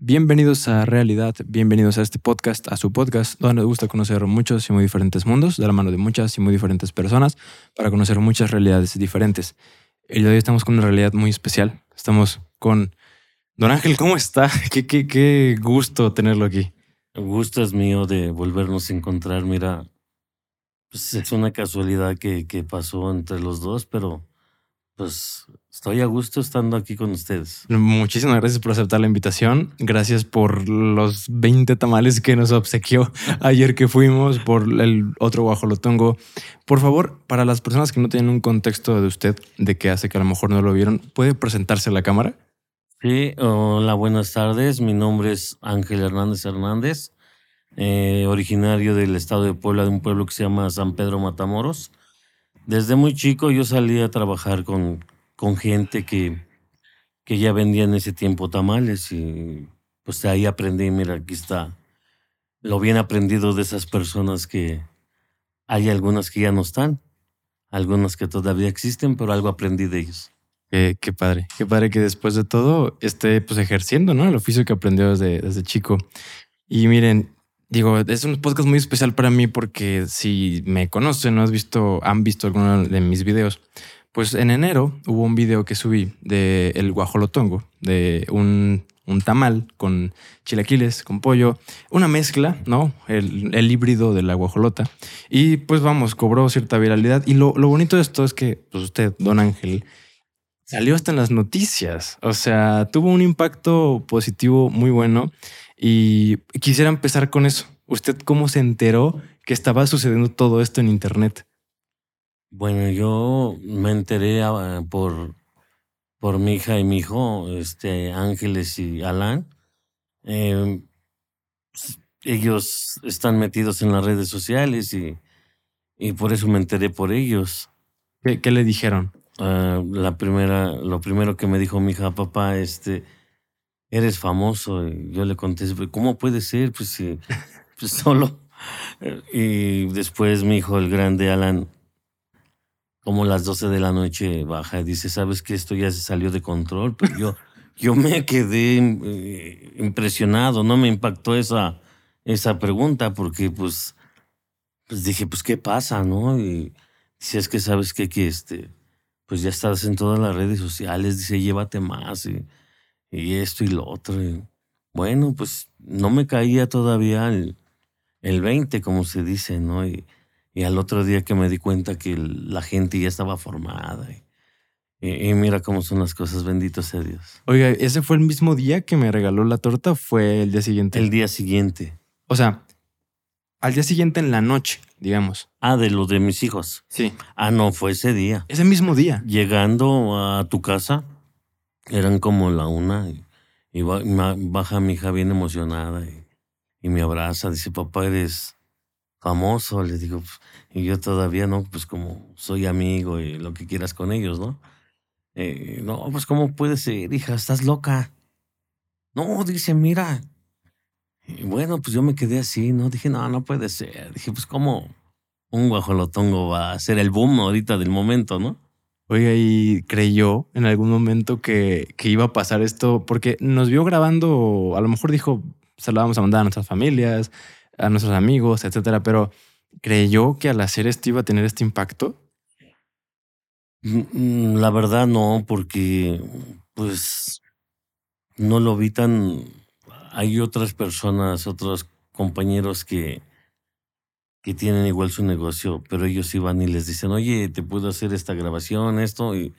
Bienvenidos a Realidad, bienvenidos a este podcast, a su podcast, donde nos gusta conocer muchos y muy diferentes mundos, de la mano de muchas y muy diferentes personas, para conocer muchas realidades diferentes. El de hoy estamos con una realidad muy especial. Estamos con Don Ángel, ¿cómo está? Qué, qué, qué gusto tenerlo aquí. El gusto es mío de volvernos a encontrar. Mira, pues es una casualidad que, que pasó entre los dos, pero pues estoy a gusto estando aquí con ustedes. Muchísimas gracias por aceptar la invitación. Gracias por los 20 tamales que nos obsequió ayer que fuimos, por el otro guajolotongo. Por favor, para las personas que no tienen un contexto de usted, de qué hace que a lo mejor no lo vieron, ¿puede presentarse a la cámara? Sí, hola, buenas tardes. Mi nombre es Ángel Hernández Hernández, eh, originario del estado de Puebla, de un pueblo que se llama San Pedro Matamoros. Desde muy chico yo salí a trabajar con, con gente que, que ya vendía en ese tiempo tamales y pues ahí aprendí, mira, aquí está lo bien aprendido de esas personas que hay algunas que ya no están, algunas que todavía existen, pero algo aprendí de ellos. Qué padre, qué padre que después de todo esté pues ejerciendo, ¿no? El oficio que aprendió desde, desde chico. Y miren, Digo, es un podcast muy especial para mí porque si me conocen o has visto, han visto alguno de mis videos, pues en enero hubo un video que subí de el guajolotongo, de un, un tamal con chilaquiles, con pollo, una mezcla, ¿no? El, el, híbrido de la guajolota. Y pues vamos, cobró cierta viralidad. Y lo, lo bonito de esto es que pues usted, don Ángel, salió hasta en las noticias. O sea, tuvo un impacto positivo muy bueno. Y quisiera empezar con eso. ¿Usted cómo se enteró que estaba sucediendo todo esto en Internet? Bueno, yo me enteré ah, por, por mi hija y mi hijo, este, Ángeles y Alan. Eh, ellos están metidos en las redes sociales y, y por eso me enteré por ellos. ¿Qué, qué le dijeron? Uh, la primera, lo primero que me dijo mi hija, papá, este, eres famoso. Y yo le contesté, ¿cómo puede ser? Pues sí, pues solo. Y después mi hijo, el grande Alan, como las 12 de la noche baja y dice, ¿sabes que esto ya se salió de control? Pero yo, yo me quedé eh, impresionado, no me impactó esa, esa pregunta porque pues, pues dije, pues ¿qué pasa? ¿No? Y si es que sabes que, que este, pues ya estás en todas las redes sociales, dice, llévate más. Y, y esto y lo otro. Y bueno, pues no me caía todavía el, el 20, como se dice, ¿no? Y, y, al otro día que me di cuenta que la gente ya estaba formada. Y, y, mira cómo son las cosas, bendito sea Dios. Oiga, ¿ese fue el mismo día que me regaló la torta o fue el día siguiente? El día siguiente. O sea, al día siguiente en la noche, digamos. Ah, de lo de mis hijos. Sí. Ah, no, fue ese día. Ese mismo día. Llegando a tu casa, eran como la una y, baja mi hija bien emocionada y, me abraza, dice, papá, eres famoso, le digo, y yo todavía no, pues como soy amigo y lo que quieras con ellos, ¿no? Eh, no, pues cómo puede ser, hija, estás loca. No, dice, mira. Bueno, pues yo me quedé así, ¿no? Dije, no, no puede ser. Dije, pues cómo un guajolotongo va a ser el boom ahorita del momento, ¿no? Oiga, y creyó en algún momento que, que, iba a pasar esto, porque nos vio grabando, a lo mejor dijo, se lo vamos a mandar a nuestras familias, a nuestros amigos, etcétera, pero ¿creyó que al hacer esto iba a tener este impacto? Mm, la verdad no, porque pues no lo vi tan... Hay otras personas, otros compañeros que, que tienen igual su negocio, pero ellos iban y les dicen, oye, te puedo hacer esta grabación, esto, y,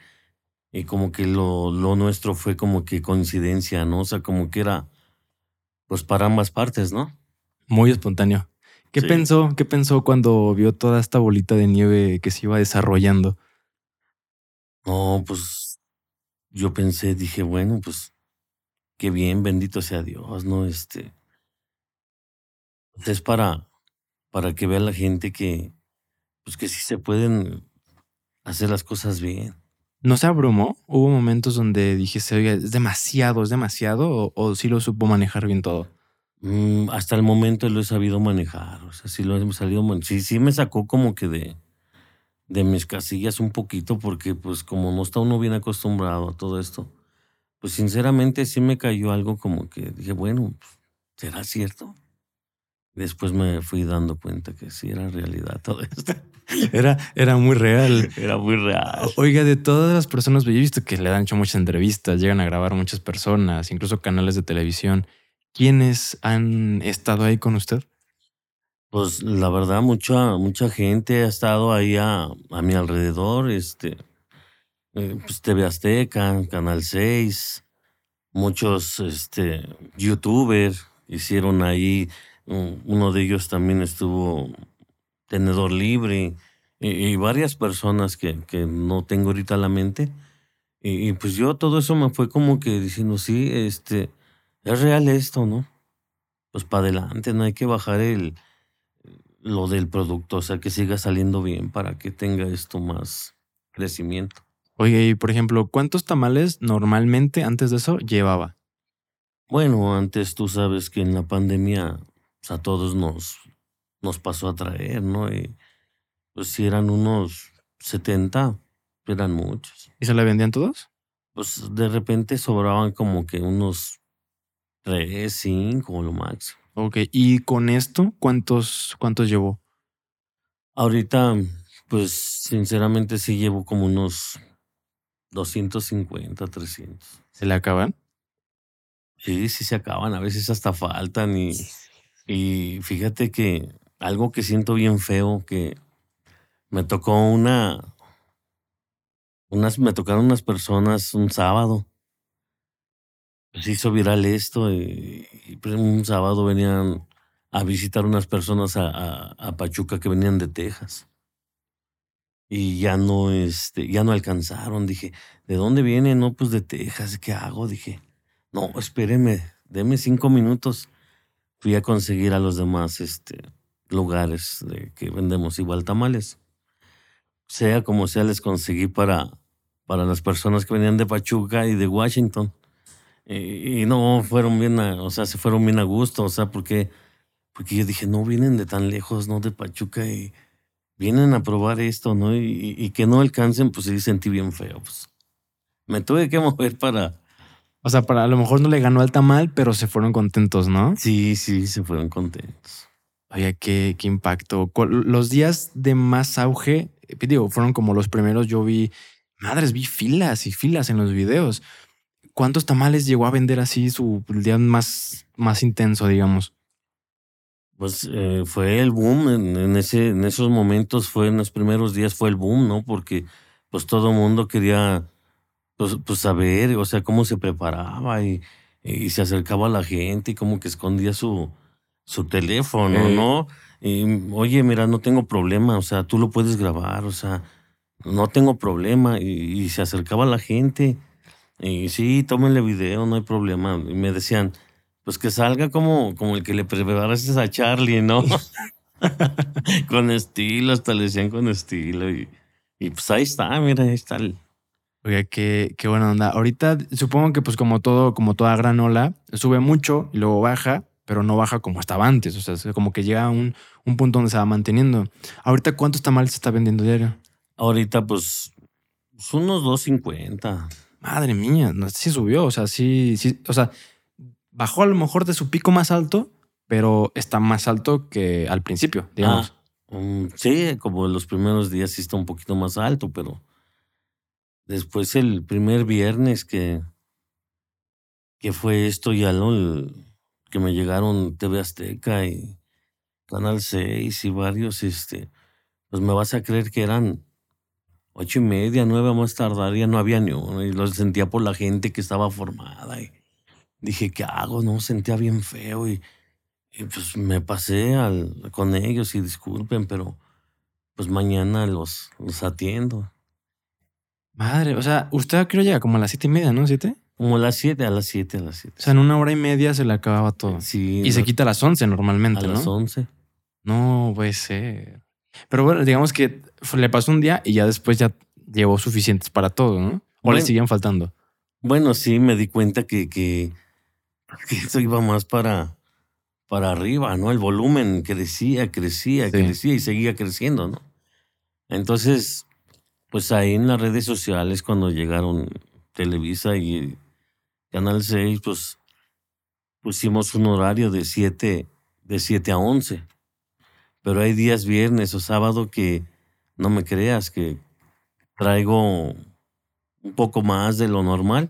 y como que lo, lo nuestro fue como que coincidencia, ¿no? O sea, como que era, pues para ambas partes, ¿no? Muy espontáneo. ¿Qué sí. pensó? ¿Qué pensó cuando vio toda esta bolita de nieve que se iba desarrollando? No, pues yo pensé, dije, bueno, pues qué bien, bendito sea Dios, ¿no? Este, es para, para que vea la gente que, pues que sí se pueden hacer las cosas bien. ¿No se abrumó? ¿Hubo momentos donde dijiste, oiga, es demasiado, es demasiado? ¿O, o sí lo supo manejar bien todo? Mm, hasta el momento lo he sabido manejar. O sea, sí lo he salido. Sí, sí me sacó como que de, de mis casillas un poquito, porque pues como no está uno bien acostumbrado a todo esto, pues sinceramente sí me cayó algo como que dije, bueno, ¿será cierto? Después me fui dando cuenta que sí era realidad todo esto. Era, era muy real. Era muy real. Oiga, de todas las personas, yo he visto que le han hecho muchas entrevistas, llegan a grabar muchas personas, incluso canales de televisión. ¿Quiénes han estado ahí con usted? Pues la verdad, mucha, mucha gente ha estado ahí a, a mi alrededor, este, eh, pues TV Azteca, Canal 6, muchos este, youtubers hicieron ahí, uno de ellos también estuvo Tenedor Libre, y, varias personas que, que, no tengo ahorita a la mente. Y, y, pues yo todo eso me fue como que diciendo, sí, este, es real esto, ¿no? Pues para adelante, no hay que bajar el, lo del producto, o sea, que siga saliendo bien para que tenga esto más crecimiento. Oye, y por ejemplo, ¿cuántos tamales normalmente antes de eso llevaba? Bueno, antes tú sabes que en la pandemia pues, a todos nos, nos pasó a traer, ¿no? Y pues si eran unos 70, eran muchos. ¿Y se la vendían todos? Pues de repente sobraban como que unos 3, 5 lo máximo. Ok, ¿y con esto cuántos, cuántos llevó? Ahorita, pues sinceramente sí llevo como unos 250, 300. ¿Se le acaban? Sí, sí se acaban, a veces hasta faltan y, y fíjate que algo que siento bien feo, que me tocó una, unas, me tocaron unas personas un sábado pues hizo viral esto y, pues, un sábado venían a visitar unas personas a, a, Pachuca que venían de Texas. Y ya no, este, ya no alcanzaron. Dije, ¿de dónde vienen? No, pues de Texas. ¿Qué hago? Dije, no, espéreme, deme cinco minutos. Fui a conseguir a los demás este, lugares de que vendemos igual tamales. Sea como sea, les conseguí para, para las personas que venían de Pachuca y de Washington. Y, no, fueron bien, o sea, se fueron bien a gusto, o sea, porque, porque yo dije, no vienen de tan lejos, ¿no? De Pachuca y vienen a probar esto, ¿no? Y, y que no alcancen, pues sí sentí bien feo, pues. Me tuve que mover para... O sea, para a lo mejor no le ganó al tamal, pero se fueron contentos, ¿no? Sí, sí, se fueron contentos. Oye, qué, qué impacto. Los días de más auge, digo, fueron como los primeros, yo vi, madres, vi filas y filas en los videos. ¿Cuántos tamales llegó a vender así su día más, más intenso, digamos? Pues eh, fue el boom en, ese, en esos momentos, fue en los primeros días fue el boom, ¿no? Porque pues todo el mundo quería pues, pues, saber, o sea, cómo se preparaba y, y, se acercaba a la gente y como que escondía su, su teléfono, ¿no? Y, oye, mira, no tengo problema, o sea, tú lo puedes grabar, o sea, no tengo problema. y se acercaba a la gente y sí, tómenle video, no hay problema. Y me decían, pues que salga como, como el que le preparaste a Charlie, ¿no? con estilo, hasta le decían con estilo. Y, y pues ahí está, mira, ahí está el, Oiga, qué, qué buena onda. Ahorita supongo que pues como todo, como toda gran ola, sube mucho y luego baja, pero no baja como estaba antes. O sea, como que llega a un, un punto donde se va manteniendo. Ahorita, ¿cuántos tamales se está vendiendo diario? Ahorita, pues, pues unos 250 madre mía, no sé si subió, o sea, sí, sí, o sea, bajó a lo mejor de su pico más alto, pero está más alto que al principio, digamos. Ah, mm, sí, como en los primeros días sí está un poquito más alto, pero después el primer viernes que, que fue esto ya, ¿no? que me llegaron TV Azteca y Canal 6 y varios, este, pues me vas a creer que eran ocho y media, nueve más tardar, ya no había ni uno. Y lo sentía por la gente que estaba formada. Y dije, ¿qué hago? No, sentía bien feo. Y, pues me pasé al, con ellos y disculpen, pero pues mañana los, los atiendo. Madre, o sea, usted creo llega como a las siete y media, ¿no? ¿Siete? Como a las siete, a las siete, a las siete. O sea, en una hora y media se le acababa todo. Sí. Y se quita a las once normalmente, ¿no? A las once. No puede ser. Pero bueno, digamos que le pasó un día y ya después ya llevó suficientes para todo, ¿no? ¿O le siguen faltando? Bueno, sí, me di cuenta que, que, eso iba más para, para arriba, ¿no? El volumen crecía, crecía, crecía y seguía creciendo, ¿no? Entonces, pues ahí en las redes sociales, cuando llegaron Televisa y, Canal 6, pues pusimos un horario de 7, de 7 a 11. Pero hay días viernes o sábado que no me creas que traigo un poco más de lo normal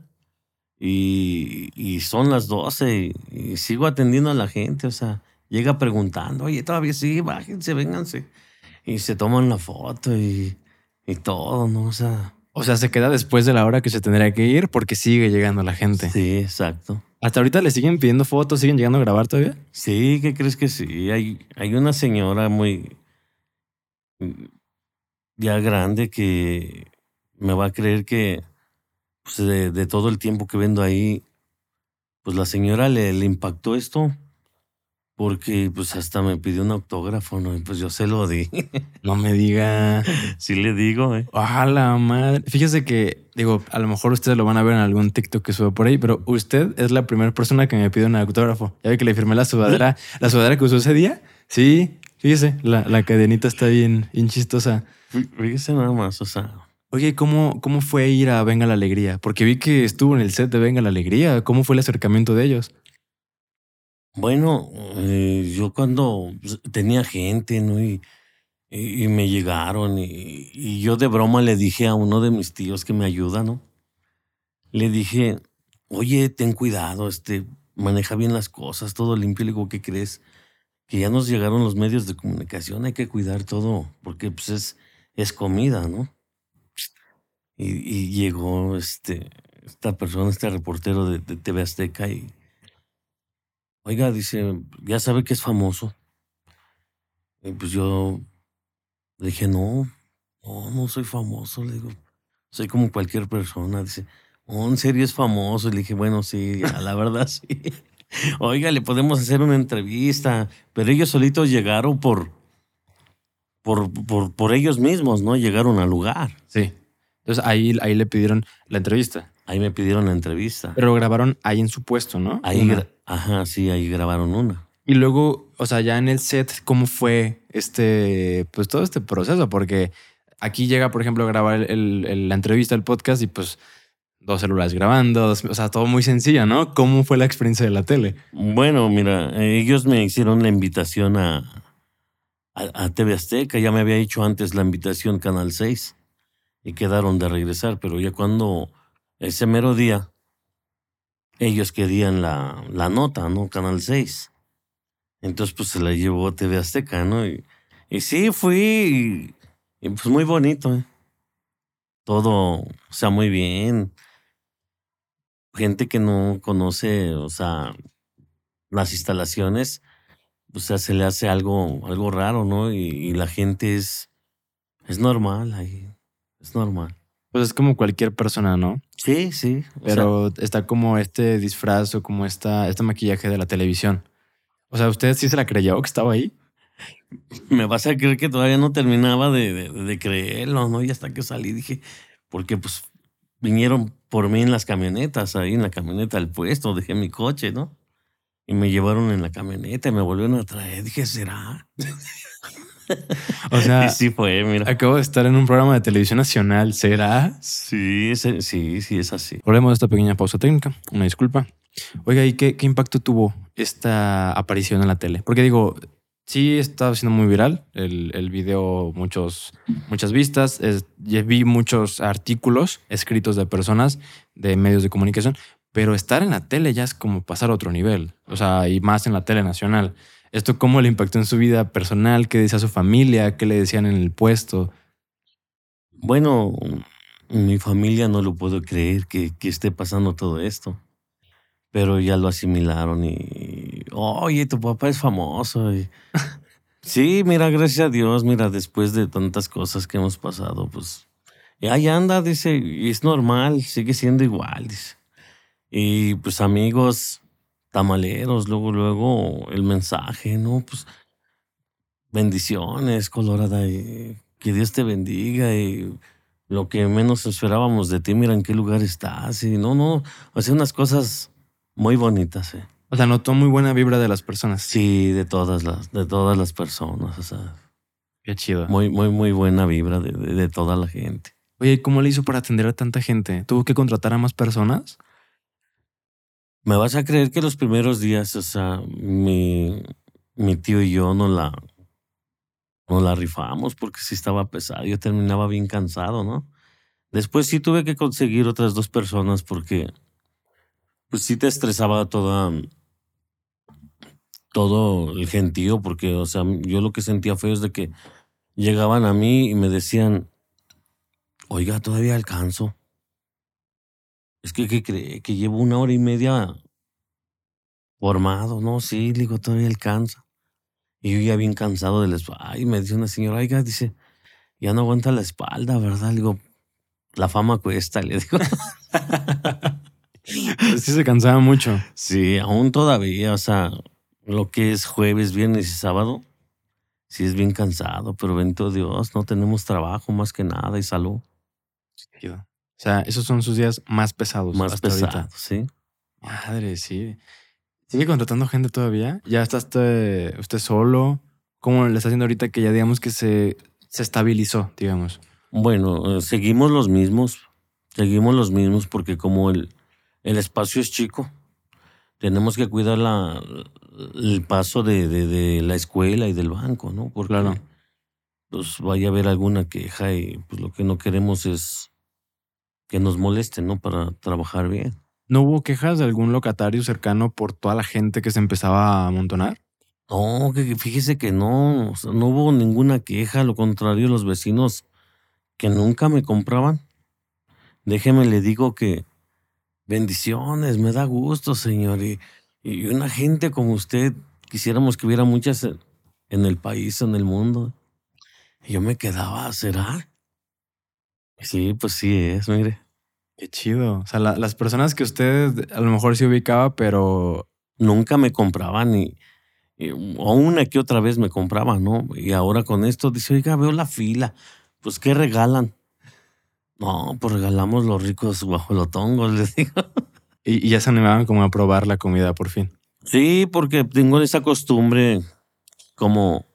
y, y son las 12 y, sigo atendiendo a la gente, o sea, llega preguntando, oye, todavía sí, bájense, vénganse. Y se toman la foto y, y todo, ¿no? O sea... O sea, se queda después de la hora que se tendría que ir porque sigue llegando la gente. Sí, exacto. ¿Hasta ahorita le siguen pidiendo fotos? ¿Siguen llegando a grabar todavía? Sí, ¿qué crees que sí? Hay, hay una señora muy ya grande que me va a creer que pues, de, todo el tiempo que vendo ahí, pues la señora le, le impactó esto porque pues hasta me pidió un autógrafo, ¿no? Y pues yo se lo di. No me diga. Sí le digo, ¿eh? Ojalá, madre. Fíjese que, digo, a lo mejor ustedes lo van a ver en algún TikTok que sube por ahí, pero usted es la primera persona que me pide un autógrafo. Ya ve que le firmé la sudadera, la sudadera que usó ese día. Sí, fíjese, la, la cadenita está bien, bien chistosa. Fíjese nada más, o sea. Oye, ¿cómo, ¿cómo fue ir a Venga la Alegría? Porque vi que estuvo en el set de Venga la Alegría. ¿Cómo fue el acercamiento de ellos? Bueno, eh, yo cuando tenía gente, ¿no? Y, y, me llegaron y, yo de broma le dije a uno de mis tíos que me ayuda, ¿no? Le dije, oye, ten cuidado, este, maneja bien las cosas, todo limpio. Le digo, ¿qué crees? Que ya nos llegaron los medios de comunicación, hay que cuidar todo, porque pues es, es comida, ¿no? Y, y llegó este, esta persona, este reportero de, de TV Azteca y Oiga, dice, ya sabe que es famoso. Y pues yo le dije, no, no, no soy famoso. Le digo, soy como cualquier persona. Dice, oh, en serio es famoso. Y le dije, bueno, sí, la verdad sí. Oiga, le podemos hacer una entrevista. Pero ellos solitos llegaron por, por, por, por ellos mismos, ¿no? Llegaron al lugar. Sí. Entonces ahí, ahí le pidieron la entrevista. Ahí me pidieron la entrevista. Pero grabaron ahí en su puesto, ¿no? Ahí, ajá, sí, ahí grabaron una. Y luego, o sea, ya en el set, ¿cómo fue este, pues todo este proceso? Porque aquí llega, por ejemplo, a grabar el, la entrevista, el podcast y pues dos celulares grabando, o sea, todo muy sencillo, ¿no? ¿Cómo fue la experiencia de la tele? Bueno, mira, ellos me hicieron la invitación a, a, a TV Azteca, ya me había hecho antes la invitación Canal 6 y quedaron de regresar, pero ya cuando ese mero día, ellos querían la, la nota, ¿no? Canal 6. Entonces, pues se la llevó TV Azteca, ¿no? Y, y sí, fui, y, pues muy bonito, ¿eh? Todo, o sea, muy bien. Gente que no conoce, o sea, las instalaciones, o sea, se le hace algo, algo raro, ¿no? Y, y la gente es, es normal ahí, es normal. Pues es como cualquier persona, ¿no? Sí, sí. Pero está como este disfraz o como esta, este maquillaje de la televisión. O sea, ¿usted sí se la creyó que estaba ahí? Me vas a creer que todavía no terminaba de, de, creerlo, ¿no? Y hasta que salí dije, porque pues vinieron por mí en las camionetas, ahí en la camioneta del puesto, dejé mi coche, ¿no? Y me llevaron en la camioneta y me volvieron a traer. Dije, ¿será? O sea, sí fue, mira. Acabo de estar en un programa de televisión nacional, ¿será? Sí, sí, sí, es así. Volvemos de esta pequeña pausa técnica, una disculpa. Oiga, ¿y qué, qué impacto tuvo esta aparición en la tele? Porque digo, sí está siendo muy viral el, el video, muchos, muchas vistas. vi muchos artículos escritos de personas de medios de comunicación, pero estar en la tele ya es como pasar a otro nivel. O sea, y más en la tele nacional. ¿Esto cómo le impactó en su vida personal? ¿Qué decía su familia? ¿Qué le decían en el puesto? Bueno, mi familia no lo puedo creer que, que esté pasando todo esto. Pero ya lo asimilaron y, oye, tu papá es famoso. sí, mira, gracias a Dios, mira, después de tantas cosas que hemos pasado, pues, y ahí anda, dice, y es normal, sigue siendo igual, dice. Y pues amigos, tamaleros, luego, luego el mensaje, ¿no? Pues bendiciones, Colorada, y que Dios te bendiga y lo que menos esperábamos de ti, mira en qué lugar estás y no, no, hace unas cosas muy bonitas, ¿eh? O sea, notó muy buena vibra de las personas. Sí, de todas las, de todas las personas, o sea. Qué chido. Muy, muy, muy buena vibra de, de, de toda la gente. Oye, ¿cómo le hizo para atender a tanta gente? ¿Tuvo que contratar a más personas? Me vas a creer que los primeros días, o sea, mi, tío y yo no la, no la rifamos porque sí estaba pesado. Yo terminaba bien cansado, ¿no? Después sí tuve que conseguir otras dos personas porque pues sí te estresaba todo el gentío porque, o sea, yo lo que sentía feo es de que llegaban a mí y me decían, oiga, todavía alcanzo. Es que, ¿qué cree? Que llevo una hora y media formado. No, sí, digo, todavía alcanza. Y yo ya bien cansado de la espalda. Ay, me dice una señora, oiga, dice, ya no aguanta la espalda, ¿verdad? Le digo, la fama cuesta, le digo. sí se cansaba mucho. Sí, aún todavía, o sea, lo que es jueves, viernes y sábado, sí es bien cansado, pero bendito Dios, no tenemos trabajo más que nada y salud. O sea, esos son sus días más pesados. Más pesados, sí. Madre, sí. ¿Sigue contratando gente todavía? ¿Ya está usted, usted solo? ¿Cómo le está haciendo ahorita que ya digamos que se, se estabilizó, digamos? Bueno, eh, seguimos los mismos. Seguimos los mismos porque como el, el espacio es chico, tenemos que cuidar la, el paso de, de, la escuela y del banco, ¿no? Porque claro. pues vaya a haber alguna queja y pues lo que no queremos es que nos moleste, ¿no? Para trabajar bien. ¿No hubo quejas de algún locatario cercano por toda la gente que se empezaba a amontonar? No, que fíjese que no, no hubo ninguna queja, lo contrario, los vecinos que nunca me compraban. Déjeme le digo que bendiciones, me da gusto, señor, y, y una gente como usted, quisiéramos que hubiera muchas en el país, en el mundo. Y yo me quedaba, ¿será? Sí, pues sí es, mire. Qué chido. O sea, las personas que usted a lo mejor se ubicaba, pero... Nunca me compraban y, o una que otra vez me compraban, ¿no? Y ahora con esto dice, oiga, veo la fila. Pues, ¿qué regalan? No, pues regalamos los ricos guajolotongos, les digo. Y, y ya se animaban como a probar la comida por fin. Sí, porque tengo esa costumbre como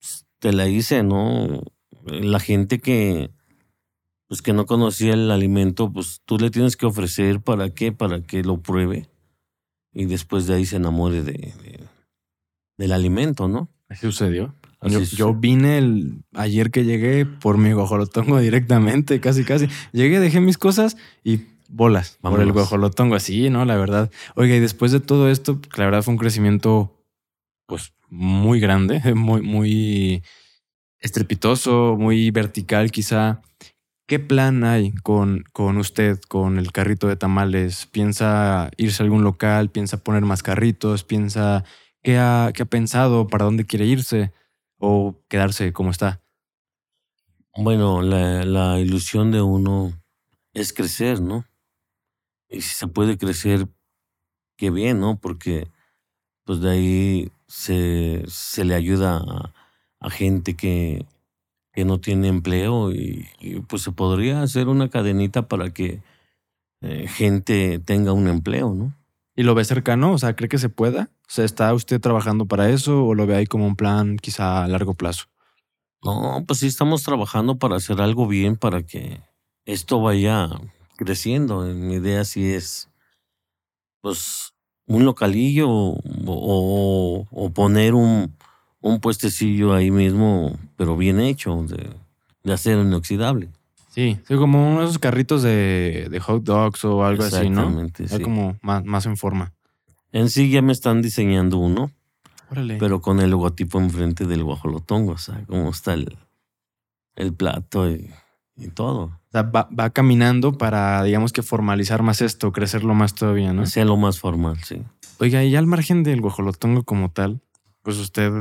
pues, te la hice, ¿no? La gente que pues que no conocía el alimento, pues tú le tienes que ofrecer para qué, para que lo pruebe y después de ahí se enamore de, del alimento, ¿no? Así sucedió. Yo, vine el, ayer que llegué por mi guajolotongo directamente, casi casi. Llegué, dejé mis cosas y bolas por el guajolotongo, así, ¿no? La verdad. Oiga, y después de todo esto, la verdad fue un crecimiento, pues, muy grande, muy, muy estrepitoso, muy vertical quizá. ¿Qué plan hay con, con usted, con el carrito de tamales? ¿Piensa irse a algún local? ¿Piensa poner más carritos? ¿Piensa qué ha, qué ha pensado? ¿Para dónde quiere irse? ¿O quedarse como está? Bueno, la, ilusión de uno es crecer, ¿no? Y si se puede crecer, qué bien, ¿no? Porque pues de ahí se, se le ayuda a gente que, que no tiene empleo y, pues se podría hacer una cadenita para que eh, gente tenga un empleo, ¿no? ¿Y lo ve cercano? O sea, ¿cree que se pueda? O sea, ¿está usted trabajando para eso o lo ve ahí como un plan quizá a largo plazo? No, pues sí estamos trabajando para hacer algo bien para que esto vaya creciendo. Mi idea sí es, pues, un localillo o, o poner un, un puestecillo ahí mismo, pero bien hecho, de, de acero inoxidable. Sí, sí, como uno de esos carritos de, de hot dogs o algo así, ¿no? Sí. como más, más en forma. En sí ya me están diseñando uno, Órale. pero con el logotipo enfrente del guajolotongo, o sea, cómo está el, el plato y, y todo. O sea, va, va, caminando para, digamos que formalizar más esto, crecerlo más todavía, ¿no? Sea lo más formal, sí. Oiga, y al margen del guajolotongo como tal, pues usted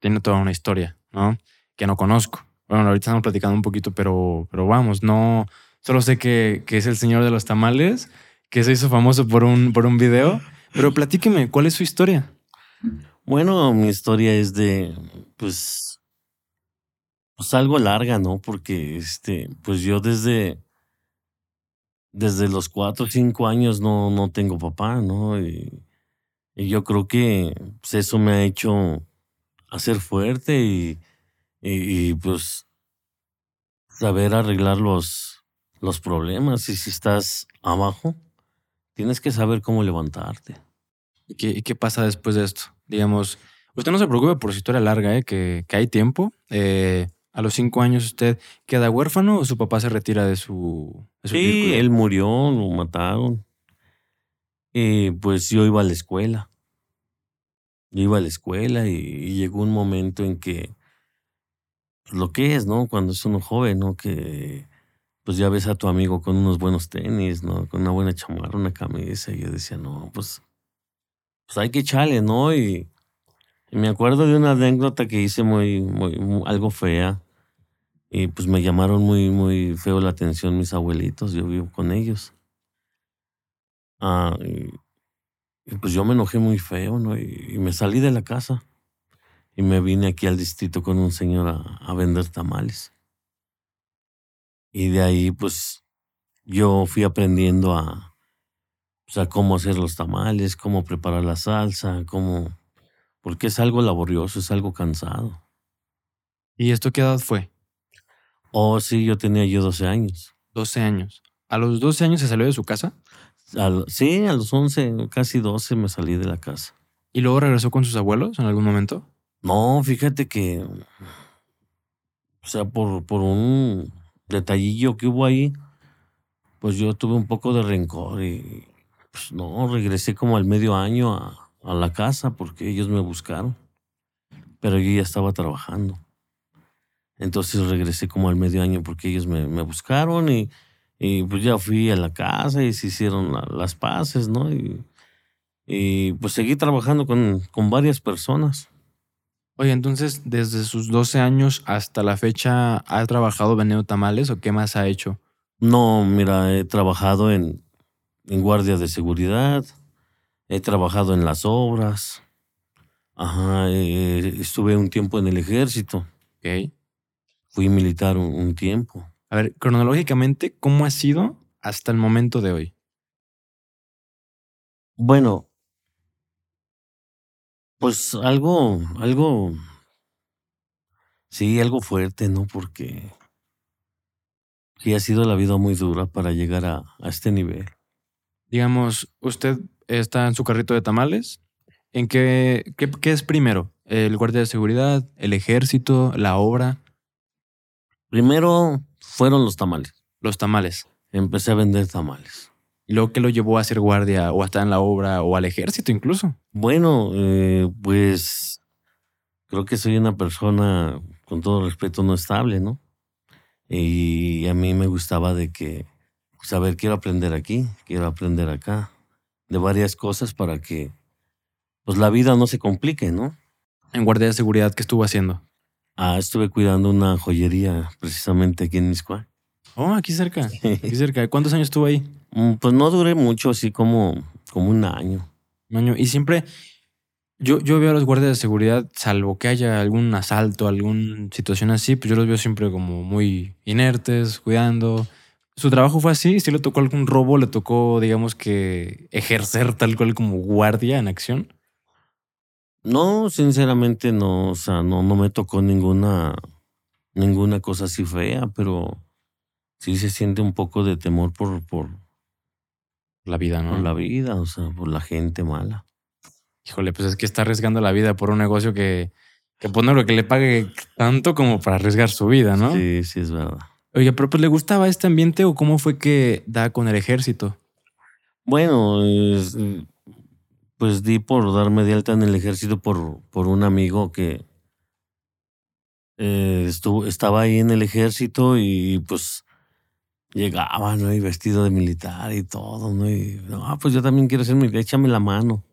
tiene toda una historia, ¿no? Que no conozco. Bueno, ahorita estamos platicando un poquito, pero, pero vamos, no. Solo sé que, que es el señor de los tamales, que se hizo famoso por un, por un video. Pero platíqueme, ¿cuál es su historia? Bueno, mi historia es de, pues, pues algo larga, ¿no? Porque, este, pues yo desde, desde los cuatro o cinco años no, no tengo papá, ¿no? Y, yo creo que pues, eso me ha hecho a ser fuerte y, y, pues saber arreglar los, los problemas. Y si estás abajo, tienes que saber cómo levantarte. ¿Y qué, y qué pasa después de esto? Digamos, usted no se preocupe por su historia larga, ¿eh? que, que hay tiempo. Eh, a los cinco años usted queda huérfano o su papá se retira de su... de su Sí, círculo? él murió, lo mataron. Y pues yo iba a la escuela. Yo iba a la escuela y, llegó un momento en que lo que es, ¿no? Cuando es uno joven, ¿no? Que pues ya ves a tu amigo con unos buenos tenis, ¿no? Con una buena chamarra, una camisa. Y yo decía, no, pues, pues hay que echarle, ¿no? Y, y me acuerdo de una anécdota que hice muy, muy, muy- algo fea. Y pues me llamaron muy, muy feo la atención mis abuelitos. Yo vivo con ellos. Ah, y, y pues yo me enojé muy feo, ¿no? Y, y me salí de la casa. Y me vine aquí al distrito con un señor a, a vender tamales. Y de ahí, pues, yo fui aprendiendo a, pues, a cómo hacer los tamales, cómo preparar la salsa, cómo... Porque es algo laborioso, es algo cansado. ¿Y esto qué edad fue? Oh, sí, yo tenía yo 12 años. 12 años. ¿A los 12 años se salió de su casa? Al- sí, a los 11, casi 12 me salí de la casa. ¿Y luego regresó con sus abuelos en algún momento? No, fíjate que, o sea, por, por un detallillo que hubo ahí, pues yo tuve un poco de rencor y, pues no, regresé como al medio año a, a la casa porque ellos me buscaron, pero yo ya estaba trabajando. Entonces regresé como al medio año porque ellos me, me buscaron y, y pues ya fui a la casa y se hicieron la- las paces, ¿no? Y, y pues seguí trabajando con, con varias personas. Oye, entonces, desde sus 12 años hasta la fecha, ¿ha trabajado vendiendo tamales o qué más ha hecho? No, mira, he trabajado en, en guardia de seguridad, he trabajado en las obras, ajá, eh, estuve un tiempo en el ejército, Ok. fui militar un, un tiempo. A ver, cronológicamente, ¿cómo ha sido hasta el momento de hoy? Bueno, pues algo, algo, sí, algo fuerte, ¿no? Porque sí ha sido la vida muy dura para llegar a, a este nivel. Digamos, usted está en su carrito de tamales. ¿En qué, qué, qué es primero? ¿El guardia de seguridad, el ejército, la obra, Primero fueron los tamales. los tamales? Empecé a vender tamales. ¿Y luego qué lo llevó a ser guardia o a estar en la obra o al ejército incluso? Bueno, eh, pues creo que soy una persona, con todo respeto, no estable, ¿no? Y a mí me gustaba de que, pues, a ver, quiero aprender aquí, quiero aprender acá, de varias cosas para que, pues, la vida no se complique, ¿no? En guardia de seguridad, ¿qué estuvo haciendo? Ah, estuve cuidando una joyería precisamente aquí en Miscuá. Oh, aquí cerca, aquí cerca. ¿Cuántos años estuvo ahí? Mm, Pues no duré mucho, así como, como un año. Un año. Y siempre, yo, yo veo a los guardias de seguridad, salvo que haya algún asalto, alguna situación así, pues yo los veo siempre como muy inertes, cuidando. Su trabajo fue así, si le tocó algún robo, le tocó, digamos que, ejercer tal cual como guardia en acción. No, sinceramente no, o sea, no, no me tocó ninguna, ninguna cosa así fea, pero sí se siente un poco de temor por, por, La vida, ¿no? por la vida, o sea, por la gente mala. Híjole, pues es que está arriesgando la vida por un negocio que, que pues no creo que le pague tanto como para arriesgar su vida, ¿no? Sí, sí es verdad. Oye, pero pues le gustaba este ambiente o cómo fue que da con el ejército? Bueno, es, eh, pues di por darme de alta en el ejército por, por un amigo que eh, estuvo, estaba ahí en el ejército y pues llegaba, ¿no? Y vestido de militar y todo, ¿no? Y, no, pues yo también quiero ser militar, échame la mano.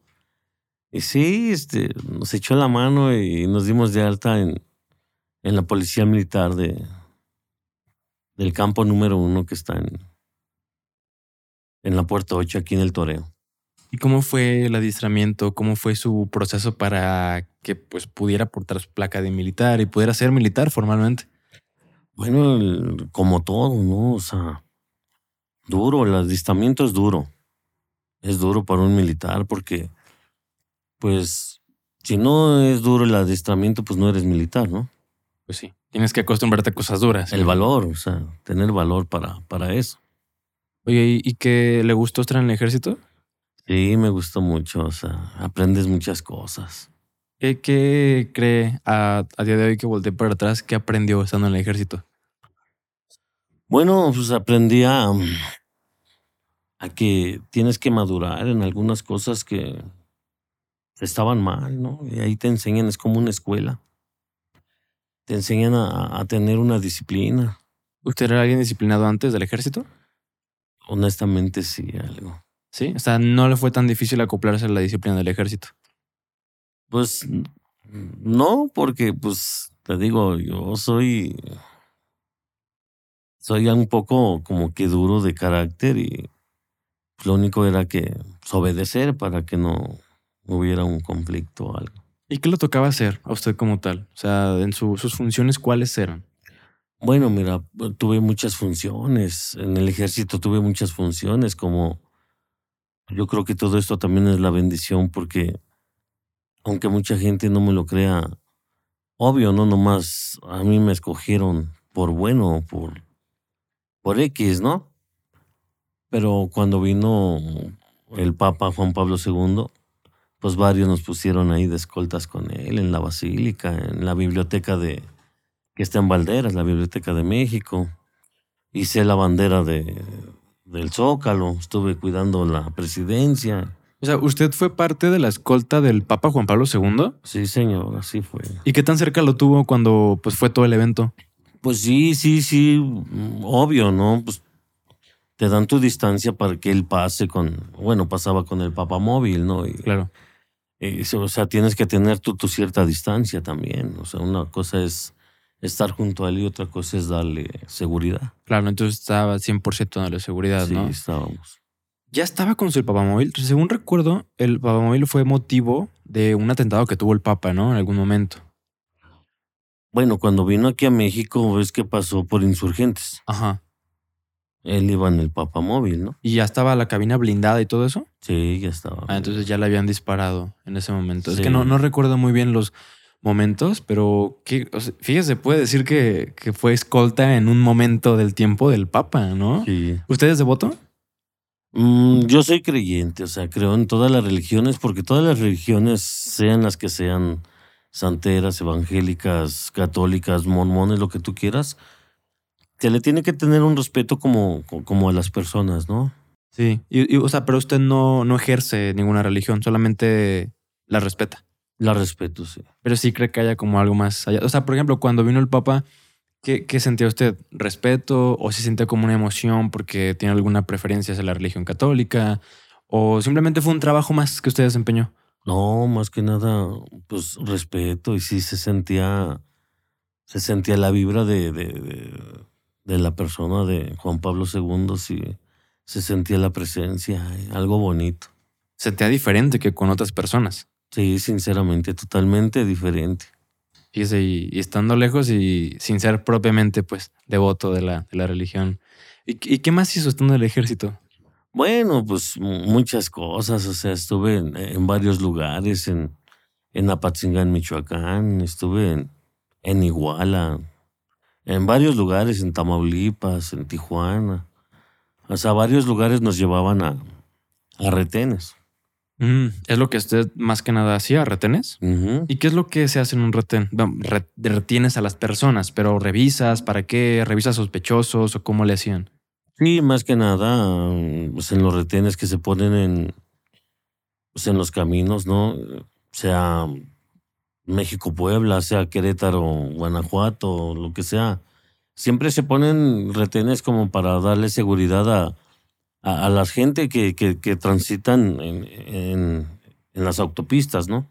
Y sí, este, nos echó la mano y nos dimos de alta en, en la policía militar de, del campo número uno que está en, en la puerta 8 aquí en el Toreo. ¿Y cómo fue el adiestramiento? ¿Cómo fue su proceso para que pues pudiera portar su placa de militar y pudiera ser militar formalmente? Bueno, el- como todo, ¿no? O sea, duro, el adiestramiento es duro. Es duro para un militar porque, pues, si no es duro el adiestramiento, pues no eres militar, ¿no? Pues sí, tienes que acostumbrarte a cosas duras. El valor, o sea, tener valor para, para eso. Oye, ¿y- ¿y que le gustó estar en el ejército? Sí, me gustó mucho, o sea, aprendes muchas cosas. ¿Qué, qué cree a, a día de hoy que volteé para atrás que aprendió estando en el ejército? Bueno, pues aprendí a, a que tienes que madurar en algunas cosas que estaban mal, ¿no? Y ahí te enseñan, es como una escuela. Te enseñan a, a tener una disciplina. ¿Usted era alguien disciplinado antes del ejército? Honestamente, sí, algo. Sí, o sea, no le fue tan difícil acoplarse a la disciplina del ejército. Pues no, porque pues te digo, yo soy soy un poco como que duro de carácter y lo único era que pues, obedecer para que no hubiera un conflicto o algo. ¿Y qué le tocaba hacer a usted como tal? O sea, en su- sus funciones, ¿cuáles eran? Bueno, mira, tuve muchas funciones. En el ejército tuve muchas funciones, como yo creo que todo esto también es la bendición, porque aunque mucha gente no me lo crea, obvio, no nomás a mí me escogieron por bueno, por, por X, ¿no? Pero cuando vino el Papa Juan Pablo II, pues varios nos pusieron ahí de escoltas con él en la basílica, en la biblioteca de que está en Valderas, la biblioteca de México. Hice la bandera de, del Zócalo, estuve cuidando la presidencia. O sea, ¿usted fue parte de la escolta del Papa Juan Pablo II? Sí, señor, así fue. ¿Y qué tan cerca lo tuvo cuando pues, fue todo el evento? Pues sí, sí, sí, obvio, ¿no? Pues te dan tu distancia para que él pase con, bueno, pasaba con el papamóvil, ¿no? Y, Claro. o sea, tienes que tener tú tu cierta distancia también. O sea, una cosa es estar junto a él y otra cosa es darle seguridad. Claro, entonces estaba 100% en la seguridad, Sí, ¿no? estábamos. Ya estaba con su papamóvil. Según recuerdo, el papamóvil fue motivo de un atentado que tuvo el Papa, ¿no? En algún momento. Bueno, cuando vino aquí a México, ves que pasó por insurgentes. Ajá. Él iba en el papamóvil, ¿no? ¿Y ya estaba la cabina blindada y todo eso? Sí, ya estaba. Ah, entonces ya le habían disparado en ese momento. Es Sí. que no, no recuerdo muy bien los momentos, pero ¿qué? O sea, fíjese, puede decir que, que fue escolta en un momento del tiempo del Papa, ¿no? Sí. ¿Usted es devoto? Mm, yo soy creyente, o sea, creo en todas las religiones, porque todas las religiones, sean las que sean santeras, evangélicas, católicas, mormones, lo que tú quieras, se le tiene que tener un respeto como, como a las personas, ¿no? Sí. Y, y, o sea, pero usted no, no ejerce ninguna religión, solamente la respeta. La respeto, sí. Pero sí cree que haya como algo más allá. O sea, por ejemplo, cuando vino el Papa, ¿qué, qué sentía usted? ¿Respeto? ¿O se sentía como una emoción porque tiene alguna preferencia hacia la religión católica? ¿O simplemente fue un trabajo más que usted desempeñó? No, más que nada, pues respeto y sí se sentía, se sentía la vibra de, de, de, de la persona de Juan Pablo II, sí, se sentía la presencia, algo bonito. Sentía diferente que con otras personas. Sí, sinceramente, totalmente diferente. Fíjese, y, y estando lejos y sin ser propiamente, pues, devoto de la, de la religión. ¿Y, ¿Y qué más hizo estando en el ejército? Bueno, pues muchas cosas, o sea, estuve en, en varios lugares, en, en Apatzingán, Michoacán, estuve en, en Iguala, en varios lugares, en Tamaulipas, en Tijuana. O sea, varios lugares nos llevaban a, a retenes. Mm, ¿Es lo que usted más que nada hacía, retenes? ¿Y qué es lo que se hace en un retén? Bueno, re- retienes a las personas, pero revisas, ¿para qué? ¿Revisas sospechosos o cómo le hacían? Sí, más que nada, pues en los retenes que se ponen en, pues en los caminos, ¿no? Sea México-Puebla, sea Querétaro, Guanajuato, lo que sea. Siempre se ponen retenes como para darle seguridad a, a, a la gente que, que, que transitan en, en, en las autopistas, ¿no?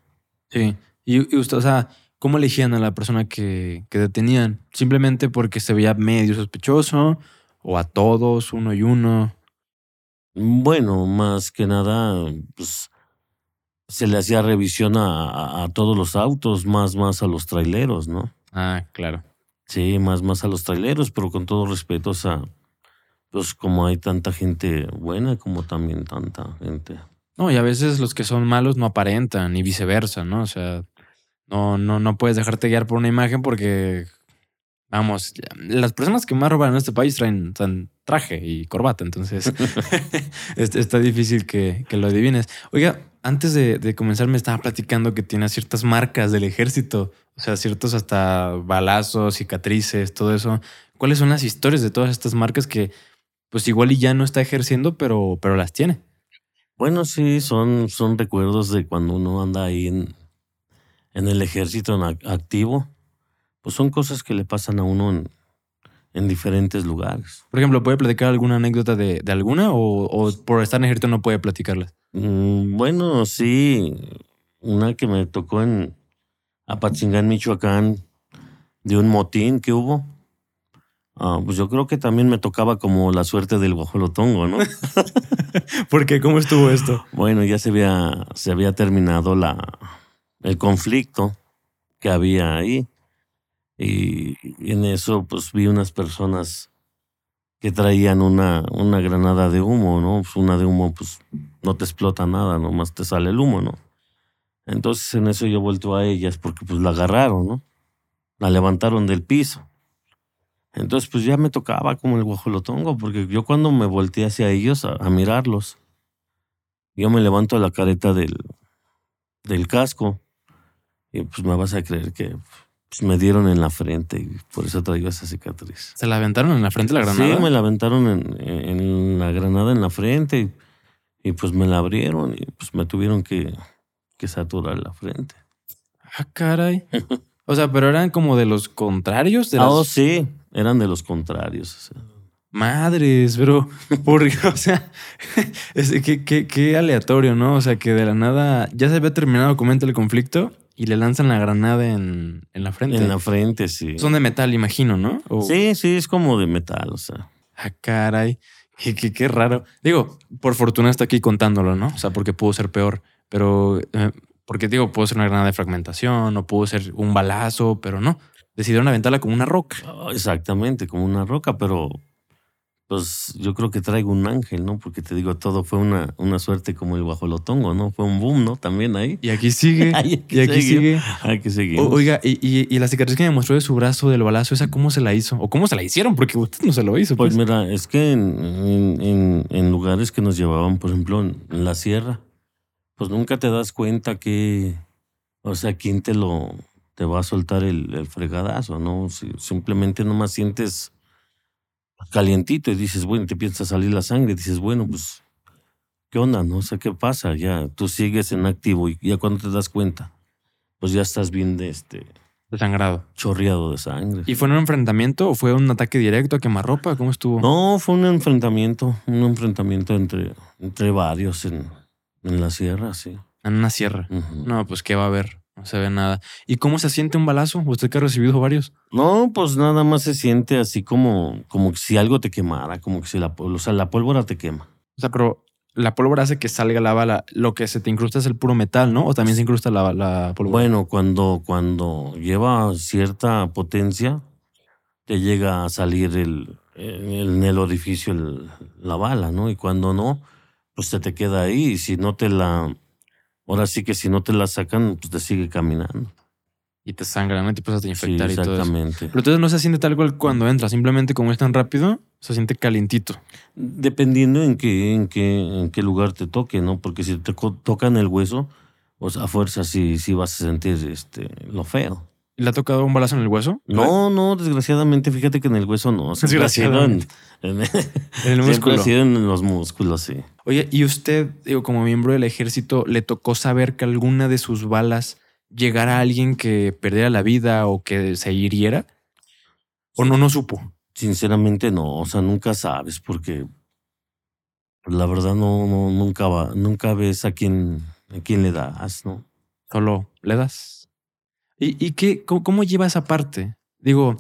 Sí. Y, y usted, o sea, ¿cómo elegían a la persona que, que detenían? ¿Simplemente porque se veía medio sospechoso? ¿O a todos, uno y uno? Bueno, más que nada, pues se le hacía revisión a, a, a todos los autos, más, más a los traileros, ¿no? Ah, claro. Sí, más, más a los traileros, pero con todo respeto, o sea, pues como hay tanta gente buena como también tanta gente. No, y a veces los que son malos no aparentan y viceversa, ¿no? O sea, no, no, no puedes dejarte guiar por una imagen porque vamos, las personas que más roban en este país traen, traen traje y corbata, entonces está, está difícil que, que lo adivines. Oiga, antes de, de, comenzar me estaba platicando que tiene ciertas marcas del ejército, o sea, ciertos hasta balazos, cicatrices, todo eso. ¿Cuáles son las historias de todas estas marcas que pues igual y ya no está ejerciendo, pero, pero las tiene? Bueno, sí, son, son recuerdos de cuando uno anda ahí en, en el ejército activo. Pues son cosas que le pasan a uno en, en diferentes lugares. Por ejemplo, ¿puede platicar alguna anécdota de, de alguna o, o, por estar en ejército no puede platicarlas? Mm, bueno, sí. Una que me tocó en Apatzingán, Michoacán, de un motín que hubo. Ah, pues yo creo que también me tocaba como la suerte del guajolotongo, ¿no? ¿Por qué? ¿Cómo estuvo esto? Bueno, ya se había, se había terminado la, el conflicto que había ahí. Y en eso, pues vi unas personas que traían una, una granada de humo, ¿no? Pues una de humo, pues no te explota nada, nomás te sale el humo, ¿no? Entonces en eso yo vuelto a ellas porque pues la agarraron, ¿no? La levantaron del piso. Entonces pues ya me tocaba como el guajolotongo, porque yo cuando me volteé hacia ellos a, a mirarlos, yo me levanto la careta del, del casco y pues me vas a creer que pues, me dieron en la frente y por eso traigo esa cicatriz. ¿Se la aventaron en la frente la granada? Sí, me la aventaron en, en la granada en la frente y, y, pues me la abrieron y pues me tuvieron que, que saturar la frente. Ah, caray. o sea, pero eran como de los contrarios. De las... Oh, sí, eran de los contrarios. O sea. Madres, bro. Porque, o sea, es, qué, qué, qué aleatorio, ¿no? O sea, que de la nada ya se había terminado, comenta el conflicto y le lanzan la granada en, en, la frente. En la frente, sí. Son de metal, imagino, ¿no? O... Sí, sí, es como de metal, o sea. Ah, caray. Qué, qué, qué, raro. Digo, por fortuna está aquí contándolo, ¿no? O sea, porque pudo ser peor. Pero, eh, porque digo, pudo ser una granada de fragmentación o pudo ser un balazo, pero no. Decidieron aventarla como una roca. Oh, exactamente, como una roca, pero pues yo creo que traigo un ángel, ¿no? Porque te digo, todo fue una, una suerte como el guajolotongo, ¿no? Fue un boom, ¿no? También ahí. Y aquí sigue. aquí y aquí sigue. Aquí seguimos. oiga, y, y, y, la cicatriz que me mostró de su brazo del balazo, ¿esa cómo se la hizo? ¿O cómo se la hicieron? Porque usted no se lo hizo. Pues, pues mira, es que en, en, en, en, lugares que nos llevaban, por ejemplo, en, en, la sierra, pues nunca te das cuenta que, o sea, quién te lo, te va a soltar el, el fregadazo, ¿no? Si, simplemente nomás sientes calientito y dices, bueno, te empieza a salir la sangre, y dices, bueno, pues, ¿qué onda? No sé qué pasa, ya tú sigues en activo y ya cuando te das cuenta, pues ya estás bien de este... Desangrado. Chorreado de sangre. ¿Y fue un enfrentamiento o fue un ataque directo a quemarropa? ¿Cómo estuvo? No, fue un enfrentamiento, un enfrentamiento entre, entre varios en, en la sierra, sí. En una sierra. Uh -huh. No, pues qué va a haber. No se ve nada. ¿Y cómo se siente un balazo? ¿Usted que ha recibido varios? No, pues nada más se siente así como, como si algo te quemara, como que si la, o sea, la pólvora te quema. O sea, pero la pólvora hace que salga la bala. Lo que se te incrusta es el puro metal, ¿no? O también se incrusta la, la pólvora. Bueno, cuando, cuando lleva cierta potencia, te llega a salir el, el en el orificio el, la bala, ¿no? Y cuando no, pues se te queda ahí. Y si no te la Ahora sí que si no te la sacan, pues te sigue caminando. Y te sangra, ¿no? Te empiezas a infectar sí, y todo. Exactamente. Pero entonces no se siente tal cual cuando entra, simplemente como es tan rápido, se siente calientito. Dependiendo en qué, en qué, en qué lugar te toque, ¿no? Porque si te tocan el hueso, pues a fuerza sí, sí vas a sentir este, lo feo. ¿Y le ha tocado un balazo en el hueso? No, no, desgraciadamente, fíjate que en el hueso no. Desgraciadamente. En, en, en el músculo. en los músculos, sí. Oye, ¿y usted, digo, como miembro del ejército, le tocó saber que alguna de sus balas llegara a alguien que perdiera la vida o que se hiriera? ¿O no, no supo? Sinceramente no, o sea, nunca sabes porque la verdad no, no nunca va, nunca ves a quién, a quién le das, ¿no? Solo le das. ¿Y, y qué, cómo, cómo, lleva esa parte? Digo,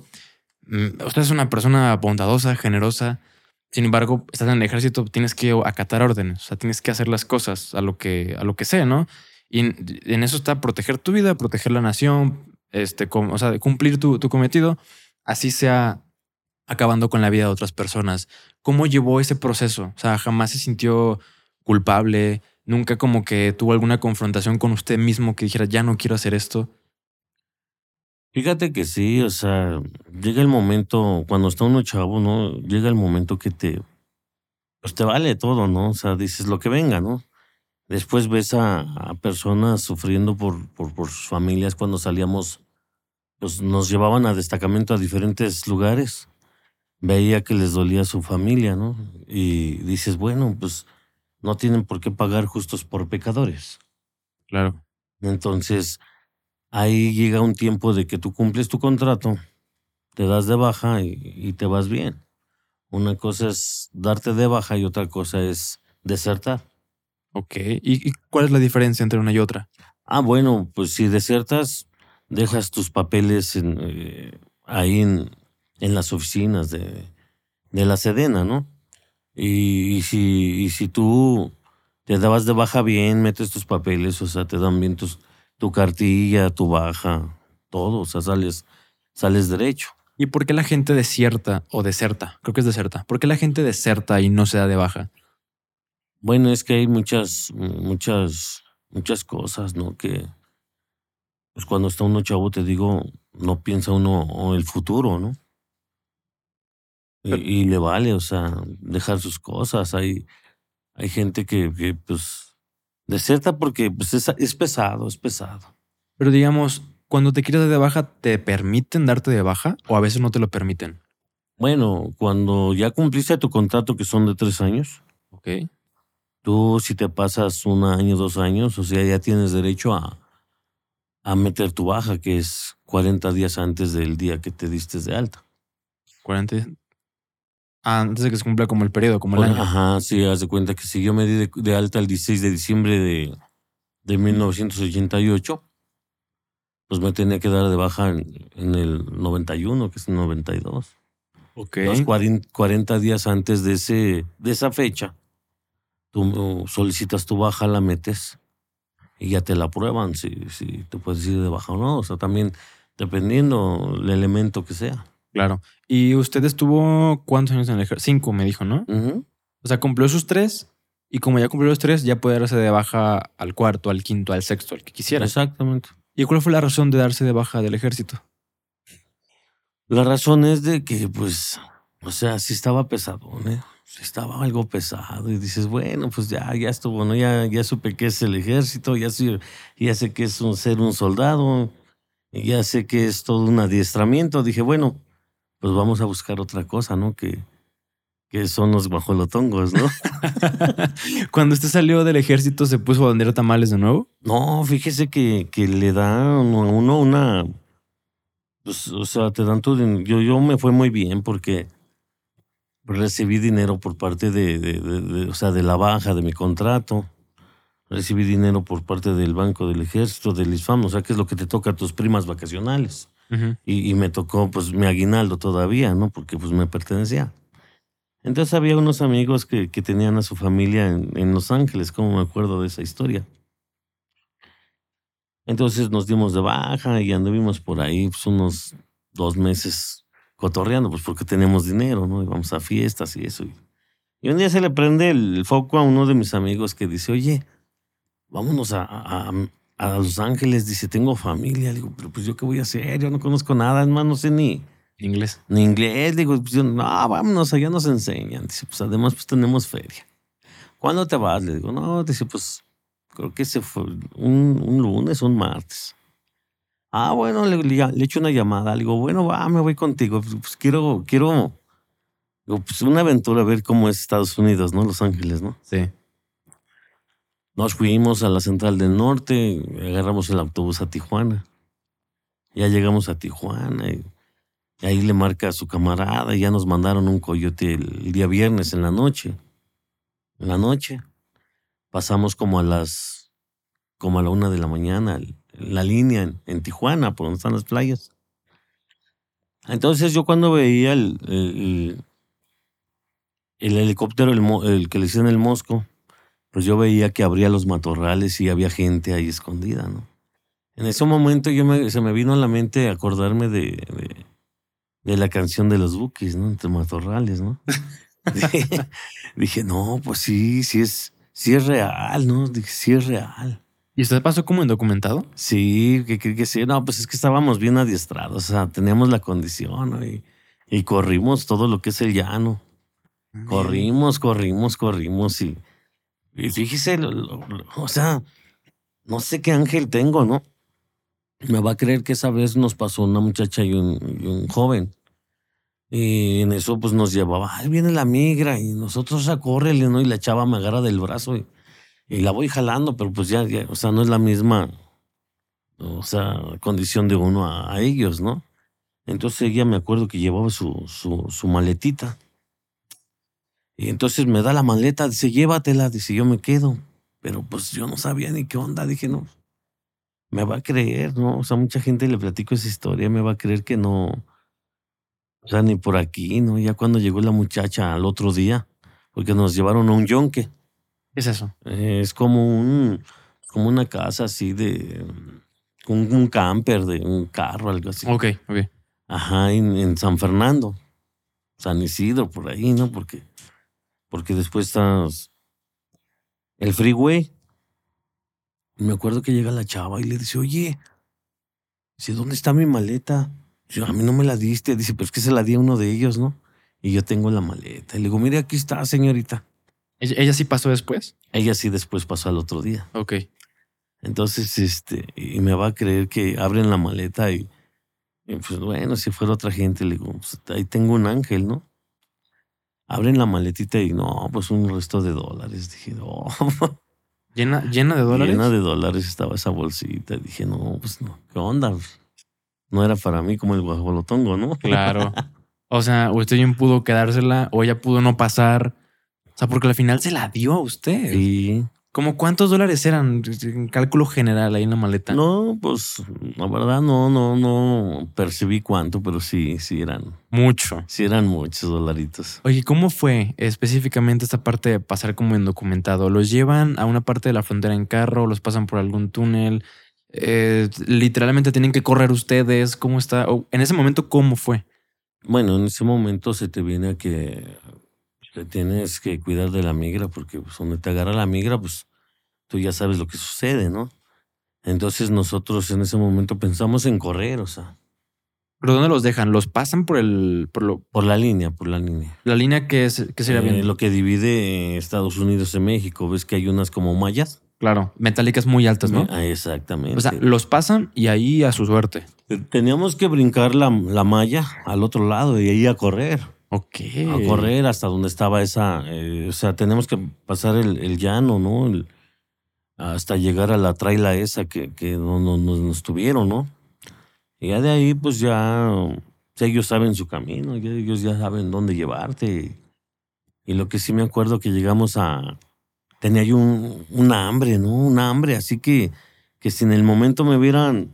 mm, usted es una persona bondadosa, generosa. Sin embargo, estás en el ejército, tienes que acatar órdenes, o sea, tienes que hacer las cosas a lo que, a lo que sea, ¿no? Y en, eso está proteger tu vida, proteger la nación, este, o sea, cumplir tu, tu cometido, así sea acabando con la vida de otras personas. ¿Cómo llevó ese proceso? O sea, jamás se sintió culpable, nunca como que tuvo alguna confrontación con usted mismo que dijera, ya no quiero hacer esto. Fíjate que sí, o sea, llega el momento, cuando está uno chavo, ¿no? Llega el momento que te, pues te vale todo, ¿no? O sea, dices lo que venga, ¿no? Después ves a, personas sufriendo por, por, por, sus familias cuando salíamos, pues nos llevaban a destacamento a diferentes lugares. Veía que les dolía su familia, ¿no? Y dices, bueno, pues no tienen por qué pagar justos por pecadores. Claro. Entonces, ahí llega un tiempo de que tú cumples tu contrato, te das de baja y, te vas bien. Una cosa es darte de baja y otra cosa es desertar. Ok. ¿Y, cuál es la diferencia entre una y otra? Ah, bueno, pues si desertas, dejas tus papeles en, eh, ahí en, en, las oficinas de, de la Sedena, ¿no? Y, si, si tú te dabas de baja bien, metes tus papeles, o sea, te dan bien tus, tu cartilla, tu baja, todo, o sea, sales, sales derecho. ¿Y por qué la gente desierta o deserta? Creo que es deserta. ¿Por qué la gente deserta y no se da de baja? Bueno, es que hay muchas, muchas, muchas cosas, ¿no? Que pues cuando está uno chavo, te digo, no piensa uno en el futuro, ¿no? Y, le vale, o sea, dejar sus cosas. Hay, hay gente que, que pues, deserta porque pues, es, es pesado, es pesado. Pero digamos, cuando te quieres dar de baja, ¿te permiten darte de baja o a veces no te lo permiten? Bueno, cuando ya cumpliste tu contrato, que son de tres años. Ok. Tú, si te pasas un año, dos años, o sea, ya tienes derecho a, a meter tu baja, que es 40 días antes del día que te diste de alta. 40, antes de que se cumpla como el periodo, como el año. Ajá, sí, haz de cuenta que si yo me di de, alta el 16 de diciembre de, de 1988, pues me tenía que dar de baja en, el 91, que es el 92. Ok. Los 40, días antes de, ese, de esa fecha, tú solicitas tu baja, la metes y ya te la prueban si, si te puedes ir de baja o no. O sea, también dependiendo el elemento que sea. Claro. ¿Y usted estuvo cuántos años en el ejército? Cinco, me dijo, ¿no? O sea, cumplió sus tres y como ya cumplió los tres, ya puede darse de baja al cuarto, al quinto, al sexto, al que quisiera. Exactamente. ¿Y cuál fue la razón de darse de baja del ejército? La razón es de que, pues, o sea, sí estaba pesado, ¿no? estaba algo pesado y dices, bueno, pues ya, ya estuvo, ¿no? Ya, ya supe que es el ejército, ya, sé, ya sé que es un, ser un soldado, ya sé que es todo un adiestramiento. Dije, bueno, pues vamos a buscar otra cosa, ¿no? Que, que son los guajolotongos, ¿no? Cuando usted salió del ejército, ¿se puso a vender tamales de nuevo? No, fíjese que, que le dan a uno una. Pues, o sea, te dan todo. Yo, yo me fue muy bien porque recibí dinero por parte de, de, o sea, de la baja de mi contrato. Recibí dinero por parte del Banco del Ejército, del ISFAM, o sea, que es lo que te toca a tus primas vacacionales y, me tocó pues mi aguinaldo todavía, ¿no? Porque pues me pertenecía. Entonces había unos amigos que, que tenían a su familia en, Los Ángeles, como me acuerdo de esa historia. Entonces nos dimos de baja y anduvimos por ahí pues, unos dos meses cotorreando, pues porque teníamos dinero, ¿no? Íbamos a fiestas y eso. Y un día se le prende el foco a uno de mis amigos que dice, oye, vámonos a Los Ángeles, dice, tengo familia. digo, pero pues yo qué voy a hacer, yo no conozco nada, es más, no sé ni inglés. Ni inglés, digo, pues no, vámonos, allá nos enseñan. Dice, pues además pues tenemos feria. ¿Cuándo te vas? Le digo, no, dice, pues creo que se fue un, un lunes, un martes. Ah, bueno, le, le, echo una llamada. Le digo, bueno, va, me voy contigo. Pues, pues quiero, quiero, pues una aventura a ver cómo es Estados Unidos, ¿no? Los Ángeles, ¿no? Sí. Nos fuimos a la central del norte, agarramos el autobús a Tijuana. Ya llegamos a Tijuana y, ahí le marca a su camarada y ya nos mandaron un coyote el, día viernes en la noche. En la noche. Pasamos como a las, como a la una de la mañana, la línea en, Tijuana, por donde están las playas. Entonces yo cuando veía el, el, helicóptero, el, que le hicieron el Mosco, pues yo veía que abría los matorrales y había gente ahí escondida, ¿no? En ese momento yo me, se me vino a la mente acordarme de, de, la canción de los Bookies, ¿no? Entre matorrales, ¿no? dije, no, pues sí, sí es, sí es real, ¿no? Dije, sí es real. ¿Y usted pasó como indocumentado? Sí, que que, que sí. No, pues es que estábamos bien adiestrados, o sea, teníamos la condición ¿no? y, y corrimos todo lo que es el llano. Corrimos, corrimos, corrimos y, y fíjese, o sea, no sé qué ángel tengo, ¿no? Me va a creer que esa vez nos pasó una muchacha y un, joven. Y en eso pues nos llevaba, ahí viene la migra y nosotros a córrele, ¿no? Y la chava me agarra del brazo y, la voy jalando, pero pues ya, ya, o sea, no es la misma, o sea, condición de uno a, ellos, ¿no? Entonces ella me acuerdo que llevaba su, su maletita. Y entonces me da la maleta, dice, llévatela, dice, yo me quedo. Pero pues yo no sabía ni qué onda, dije, no, me va a creer, ¿no? O sea, mucha gente le platico esa historia, me va a creer que no, o sea, ni por aquí, ¿no? Ya cuando llegó la muchacha al otro día, porque nos llevaron a un yonque. ¿Qué es eso? Eh, Es como un, como una casa así de, un, un camper de un carro, algo así. Ok, ok. Ajá, en, en San Fernando, San Isidro, por ahí, ¿no? Porque, porque después está el freeway. Me acuerdo que llega la chava y le dice, oye, dice, ¿dónde está mi maleta? Dice, a mí no me la diste. Dice, pero es que se la di a uno de ellos, ¿no? Y yo tengo la maleta. Y le digo, mire, aquí está, señorita. ¿Ella, ella sí pasó después? Ella sí después pasó al otro día. Ok. Entonces, este, y me va a creer que abren la maleta y, y, pues bueno, si fuera otra gente, le digo, pues, ahí tengo un ángel, ¿no? Abren la maletita y no, pues un resto de dólares. Dije, no, ¿Llena, llena de dólares? llena de dólares estaba esa bolsita. Dije, no, pues no, ¿qué onda? No era para mí como el guajolotongo, ¿no? Claro. O sea, usted bien pudo quedársela o ella pudo no pasar. O sea, porque al final se la dio a usted. Sí. ¿Cómo cuántos dólares eran? En cálculo general ahí en la maleta. No, pues la verdad no, no, no percibí cuánto, pero sí, sí eran, Mucho. sí eran muchos dolaritos. Oye, ¿cómo fue específicamente esta parte de pasar como indocumentado? ¿Los llevan a una parte de la frontera en carro? ¿Los pasan por algún túnel? Eh, literalmente tienen que correr ustedes. ¿Cómo está? O, en ese momento, ¿cómo fue? Bueno, en ese momento se te viene a que te tienes que cuidar de la migra, porque pues, donde te agarra la migra, pues tú ya sabes lo que sucede, ¿no? Entonces nosotros en ese momento pensamos en correr, o sea, ¿Pero dónde los dejan? ¿Los pasan por el por lo- por la línea, por la línea. la línea que es que sería Eh, bien? lo que divide Estados Unidos y México, ves que hay unas como mallas. Claro, metálicas muy altas, ¿no? Ah, exactamente. O sea, los pasan y ahí a su suerte. Teníamos que brincar la, la malla al otro lado y ahí a correr. A correr hasta donde estaba esa, eh, o sea, tenemos que pasar el, llano, ¿no? Hasta llegar a la traila esa que, que no, no- nos, tuvieron, ¿no? Y ya de ahí, pues ya, ellos saben su camino, ya ellos ya saben dónde llevarte. Y lo que sí me acuerdo que llegamos a, tenía yo un, un hambre, ¿no? Un hambre, así que, que si en el momento me hubieran,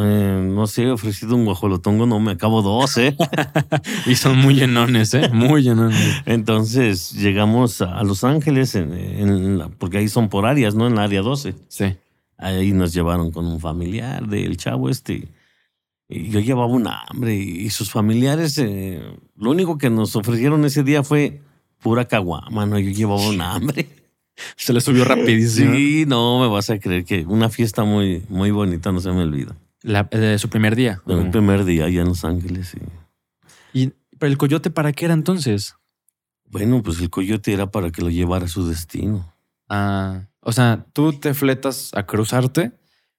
eh, no sé, ofrecido un guajolotongo, no me acabo dos, ¿eh? Y son muy llenones, ¿eh? Muy llenones. Entonces llegamos a a Los Ángeles, en, en la- porque ahí son por áreas, ¿no? En la área 12. Sí. Ahí nos llevaron con un familiar del chavo este. Y yo llevaba un hambre y sus familiares, eh, lo único que nos ofrecieron ese día fue pura caguama, ¿no? Yo llevaba un hambre. Se le subió rapidísimo. Sí, no me vas a creer que una fiesta muy, muy bonita, no se me olvida. La- de su primer día. De mi primer día allá en Los Ángeles. Y, ¿Y pero el coyote para qué era entonces? bueno, pues el coyote era para que lo llevara a su destino. Ah, o sea, tú te fletas a cruzarte,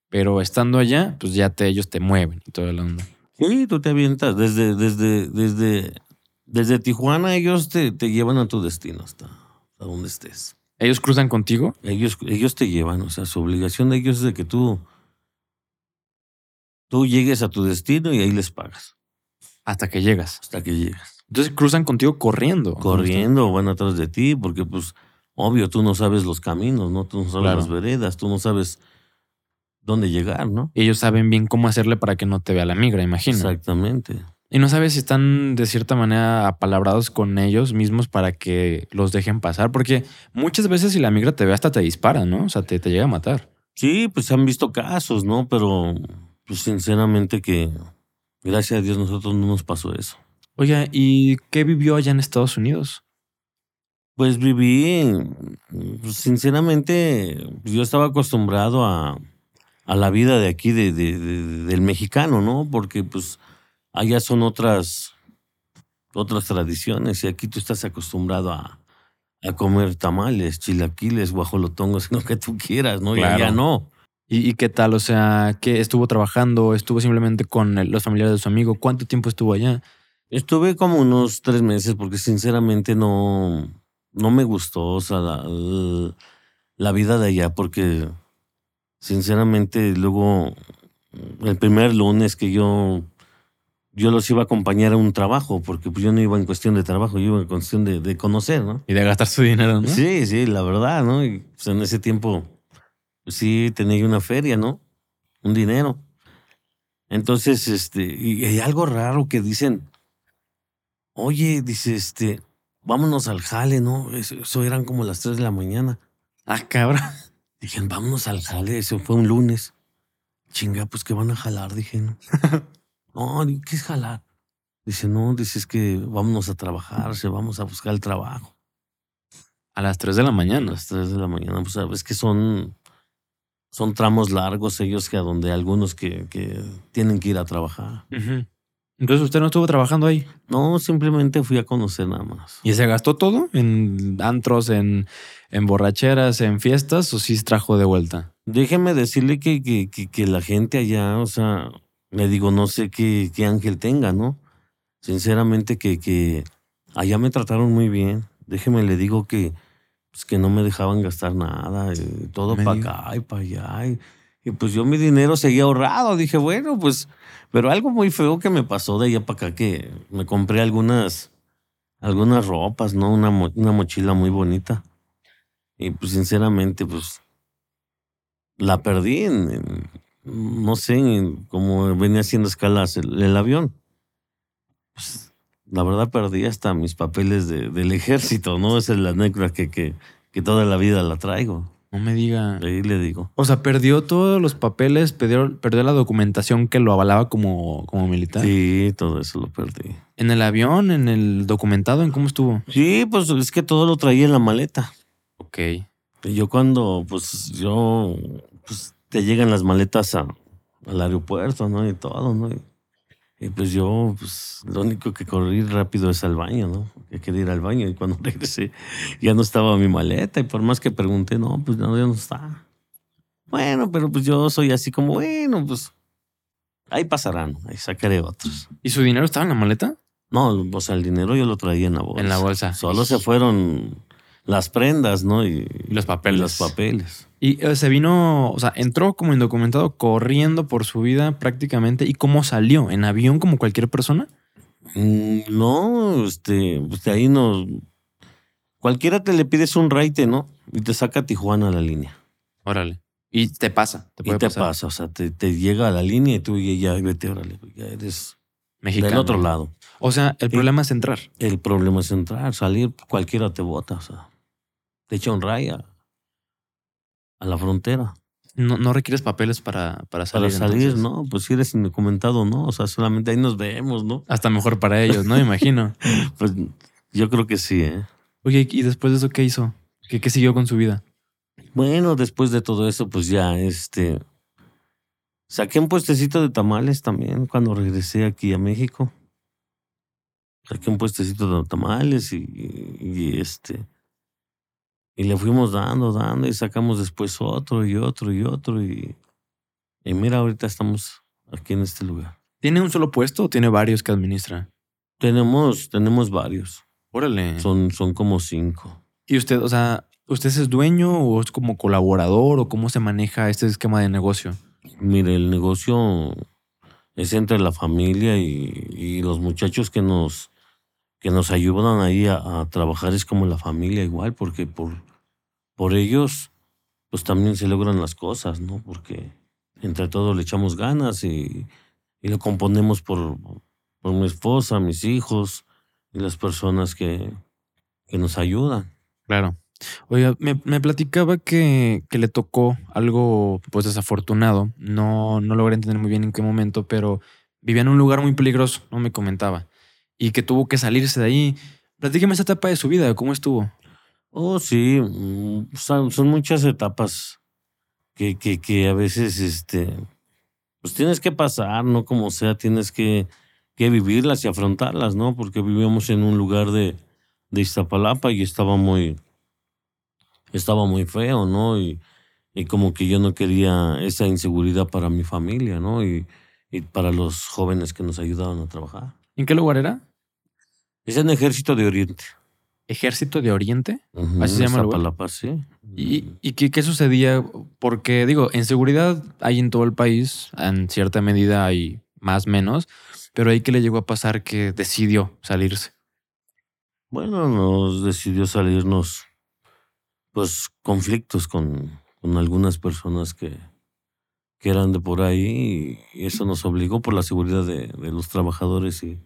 pero estando allá, pues ya te, ellos te mueven y todo el onda. Sí, tú te avientas. Desde, desde, desde, desde Tijuana ellos te, te llevan a tu destino hasta, hasta donde estés. ¿Ellos cruzan contigo? Ellos, ellos te llevan, o sea, su obligación de ellos es de que tú, tú llegues a tu destino y ahí les pagas Hasta que llegas. hasta que llegas. Entonces cruzan contigo corriendo. Corriendo, van atrás de ti, porque pues, obvio, tú no sabes los caminos, ¿no? Tú no sabes Claro. las veredas, tú no sabes dónde llegar, ¿no? Y ellos saben bien cómo hacerle para que no te vea la migra, imagino. Exactamente. Y no sabes si están de cierta manera apalabrados con ellos mismos para que los dejen pasar, porque muchas veces si la migra te ve hasta te dispara, ¿no? O sea, te, te llega a matar. Sí, pues se han visto casos, ¿no? Pero, pues sinceramente que, gracias a Dios, nosotros no nos pasó eso. Oye, ¿y qué vivió allá en Estados Unidos? Pues viví, pues, sinceramente, yo estaba acostumbrado a, a la vida de aquí, de, de- de- del mexicano, ¿no? Porque pues allá son otras, otras tradiciones y aquí tú estás acostumbrado a, a comer tamales, chilaquiles, guajolotongos, lo que tú quieras, ¿no? Y allá no. ¿Y, y qué tal? O sea, ¿qué estuvo trabajando? ¿Estuvo simplemente con el- los familiares de su amigo? ¿Cuánto tiempo estuvo allá? Estuve como unos tres meses porque sinceramente no, no me gustó, o sea, la, la- la vida de allá porque sinceramente luego el primer lunes que yo, yo los iba a acompañar a un trabajo porque pues yo no iba en cuestión de trabajo, yo iba en cuestión de, de conocer, ¿no? Y de gastar su dinero, ¿no? Sí, sí, la verdad, ¿no? Y pues en ese tiempo sí tenía una feria, ¿no? Un dinero. Entonces, este, y hay algo raro que dicen, oye, dice, este, vámonos al jale, ¿no? Eso, eso eran como las 3 de la mañana. Ah, cabrón. Dije, vámonos al jale, eso fue un lunes. Chinga, pues que van a jalar, dije, ¿no? no, ¿qué es jalar? Dice, no, dice, es que vámonos a trabajar, se vamos a buscar el trabajo. A las 3 de la A mañana. las 3 de la mañana, pues sabes que son, son tramos largos ellos que a donde algunos que, que tienen que ir a trabajar. Entonces usted no estuvo trabajando ahí. No, simplemente fui a conocer nada más. ¿Y se gastó todo en antros, en, en borracheras, en fiestas o sí se trajo de vuelta? Déjeme decirle que, que, que, que la gente allá, o sea, le digo, no sé qué, qué ángel tenga, ¿no? Sinceramente que, que allá me trataron muy bien. Déjeme le digo que, pues, que no me dejaban gastar nada, eh, todo para acá y para allá. Y, y pues yo mi dinero seguía ahorrado. Dije, bueno, pues, pero algo muy feo que me pasó de allá para acá, que me compré algunas, algunas ropas, ¿no? Una, una mochila muy bonita. Y pues sinceramente, pues la perdí en, en- no sé, en- como venía haciendo escalas el, el avión. Pues, la verdad perdí hasta mis papeles de- del ejército, ¿no? Esa es la anécdota que, que, que toda la vida la traigo. No me diga. Ahí le digo. O sea, perdió todos los papeles, perdió, perdió la documentación que lo avalaba como, como militar. Sí, todo eso lo perdí. ¿En el avión, en el documentado, en cómo estuvo? Sí, pues es que todo lo traía en la maleta. Ok. Y yo cuando, pues yo, pues te llegan las maletas a- al aeropuerto, ¿no? Y todo, ¿no? Y, y, pues yo, pues lo único que corrí rápido es al baño, ¿no? Que quería ir al baño y cuando regresé ya no estaba mi maleta y por más que pregunté, no, pues no, ya no está. Bueno, pero pues yo soy así como, bueno, pues ahí pasarán, ahí sacaré otros. ¿Y su dinero estaba en la maleta? No, o sea, el dinero yo lo traía en la bolsa. En la bolsa. Solo se fueron las prendas, ¿no? Y, Y los papeles. y los papeles. Y eh, se vino, o sea, entró como indocumentado corriendo por su vida prácticamente. ¿Y cómo salió? ¿En avión como cualquier persona? Mm, No, este, pues de ahí no. Cualquiera te le pides un raite, ¿no? Y te saca a Tijuana a la línea. Órale. Y te pasa. Te y te pasar. pasa, o sea, te, te llega a la línea y tú y ya vete, órale, ya eres Mexicano. del otro lado. O sea, el problema es entrar. El problema es entrar, salir, cualquiera te bota, o sea, te echa un ray a, la frontera. No, no requieres papeles para, para salir. Para salir, entonces. ¿no? Pues si eres indocumentado, ¿no? O sea, solamente ahí nos vemos, ¿no? Hasta mejor para ellos, ¿no? Me imagino. Pues yo creo que sí, ¿eh? Oye, ¿y después de eso qué hizo? ¿Qué, qué siguió con su vida? Bueno, después de todo eso, pues ya, este. Saqué un puestecito de tamales también cuando regresé aquí a México. Saqué un puestecito de tamales y, y este. Y le fuimos dando, dando, y sacamos después otro y otro y otro. Y, y mira, ahorita estamos aquí en este lugar. ¿Tiene un solo puesto o tiene varios que administra? Tenemos, tenemos varios. Órale. Son, son como cinco. ¿Y usted, o sea, usted es dueño o es como colaborador o cómo se maneja este esquema de negocio? Mire, el negocio es entre la familia y, y los muchachos que nos, que nos ayudan ahí a, a trabajar es como la familia igual, porque por, por ellos pues también se logran las cosas, ¿no? Porque entre todos le echamos ganas y, y lo componemos por, por mi esposa, mis hijos y las personas que, que nos ayudan. Claro. Oiga, me, me platicaba que, que le tocó algo pues desafortunado. No, no logré entender muy bien en qué momento, pero vivía en un lugar muy peligroso, no me comentaba. Y que tuvo que salirse de ahí. Platíqueme esa etapa de su vida, ¿cómo estuvo? Oh, sí, mm, son, son muchas etapas que, que, que a veces, este, pues tienes que pasar, ¿no? Como sea, tienes que, que vivirlas y afrontarlas, ¿no? Porque vivíamos en un lugar de, de Iztapalapa y estaba muy, estaba muy feo, ¿no? Y, y como que yo no quería esa inseguridad para mi familia, ¿no? Y, y para los jóvenes que nos ayudaban a trabajar. ¿En qué lugar era? Es en Ejército de Oriente. Ejército de Oriente. Así se llama. Iztapalapa, sí. ¿Y, y qué, qué sucedía? Porque, digo, en seguridad hay en todo el país, en cierta medida hay más menos, pero ahí que le llegó a pasar que decidió salirse. Bueno, nos decidió salirnos, pues, conflictos con, con algunas personas que, que eran de por ahí y eso nos obligó por la seguridad de, de los trabajadores y,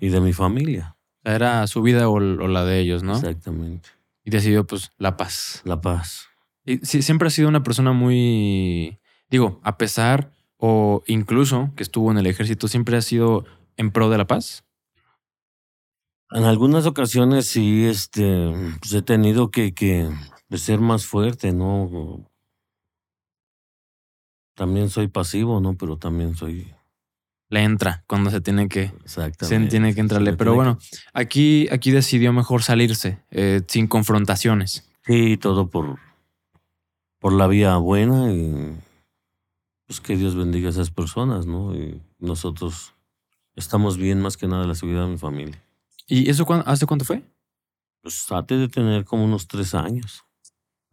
y de mi familia. Era su vida o, o la de ellos, ¿no? Exactamente. Y decidió, pues, la paz. La paz. Y sí, siempre ha sido una persona muy, digo, a pesar o incluso que estuvo en el ejército, siempre ha sido en pro de la paz. En algunas ocasiones sí, este, pues he tenido que, que pues, ser más fuerte, ¿no? También soy pasivo, ¿no? Pero también soy Le entra cuando se tiene que, se tiene que entrarle. Pero bueno, aquí, aquí decidió mejor salirse, eh, sin confrontaciones. sí, todo por, por la vía buena y pues que Dios bendiga a esas personas, ¿no? Y nosotros estamos bien más que nada la seguridad de mi familia. ¿Y eso cuán- hace cuánto fue? Pues trate de tener como unos tres años.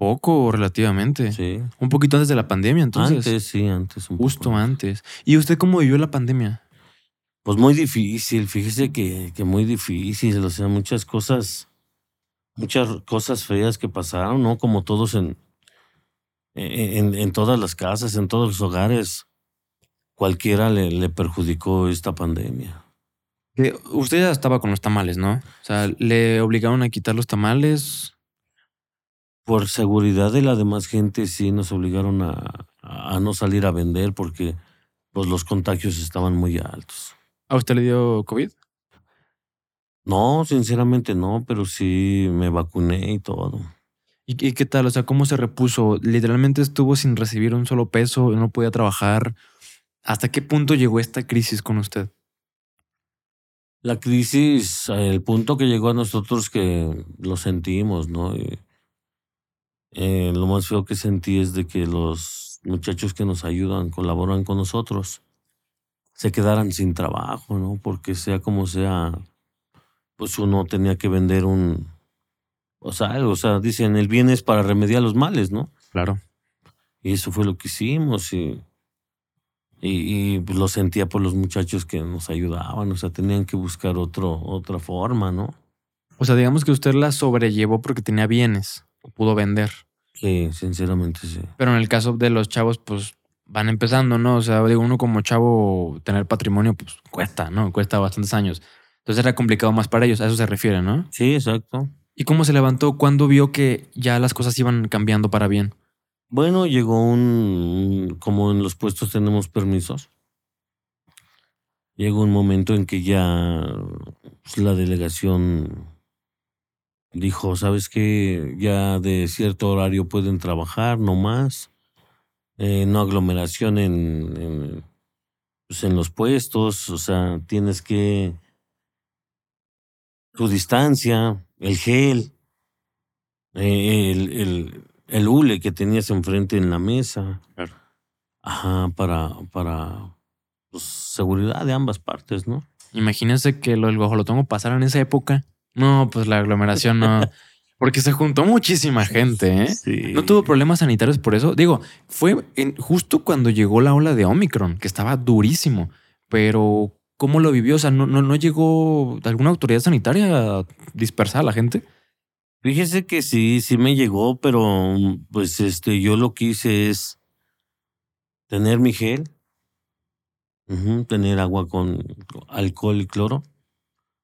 Poco relativamente. Sí. Un poquito antes de la pandemia, entonces. antes, sí, antes. Un Justo poco. antes. ¿Y usted cómo vivió la pandemia? Pues muy difícil, fíjese que, que muy difícil, o sea, muchas cosas, muchas cosas feas que pasaron, ¿no? Como todos en, en, en todas las casas, en todos los hogares, cualquiera le, le perjudicó esta pandemia. Usted ya estaba con los tamales, ¿no? O sea, le obligaron a quitar los tamales. Por seguridad de la demás gente, sí nos obligaron a, a no salir a vender porque pues, los contagios estaban muy altos. ¿A usted le dio COVID? No, sinceramente no, pero sí me vacuné y todo. ¿Y, y qué tal? O sea, ¿cómo se repuso? Literalmente estuvo sin recibir un solo peso, no podía trabajar. ¿Hasta qué punto llegó esta crisis con usted? La crisis, el punto que llegó a nosotros que lo sentimos, ¿no? Y, eh, lo más feo que sentí es de que los muchachos que nos ayudan, colaboran con nosotros, se quedaran sin trabajo, ¿no? Porque sea como sea, pues uno tenía que vender un, o sea, algo, o sea, dicen, el bien es para remediar los males, ¿no? Claro. Y eso fue lo que hicimos y, y, y, pues, lo sentía por los muchachos que nos ayudaban, o sea, tenían que buscar otro, otra forma, ¿no? O sea, digamos que usted la sobrellevó porque tenía bienes, pudo vender. Sí, sinceramente sí. Pero en el caso de los chavos, pues van empezando, ¿no? O sea, digo, uno como chavo tener patrimonio, pues cuesta, ¿no? Cuesta bastantes años. Entonces era complicado más para ellos, a eso se refiere, ¿no? Sí, exacto. ¿Y cómo se levantó cuando vio que ya las cosas iban cambiando para bien? Bueno, llegó un, un- como en los puestos tenemos permisos. Llegó un momento en que ya pues, la delegación dijo, ¿sabes qué? Ya de cierto horario pueden trabajar, no más. Eh, no aglomeración en, en, pues, en los puestos, o sea, tienes que tu distancia, el gel, eh, el, el, el hule que tenías enfrente en la mesa. Claro. Ajá, para, para pues, seguridad de ambas partes, ¿no? Imagínense que lo del guajolotongo pasara en esa época. No, pues la aglomeración no. Porque se juntó muchísima gente, ¿eh? Sí. No tuvo problemas sanitarios por eso. Digo, fue en- justo cuando llegó la ola de Omicron, que estaba durísimo. Pero, ¿cómo lo vivió? O sea, ¿no, no, no llegó alguna autoridad sanitaria a dispersar a la gente? Fíjese que sí, sí me llegó, pero pues este, yo lo que hice es tener mi gel, tener agua con alcohol y cloro,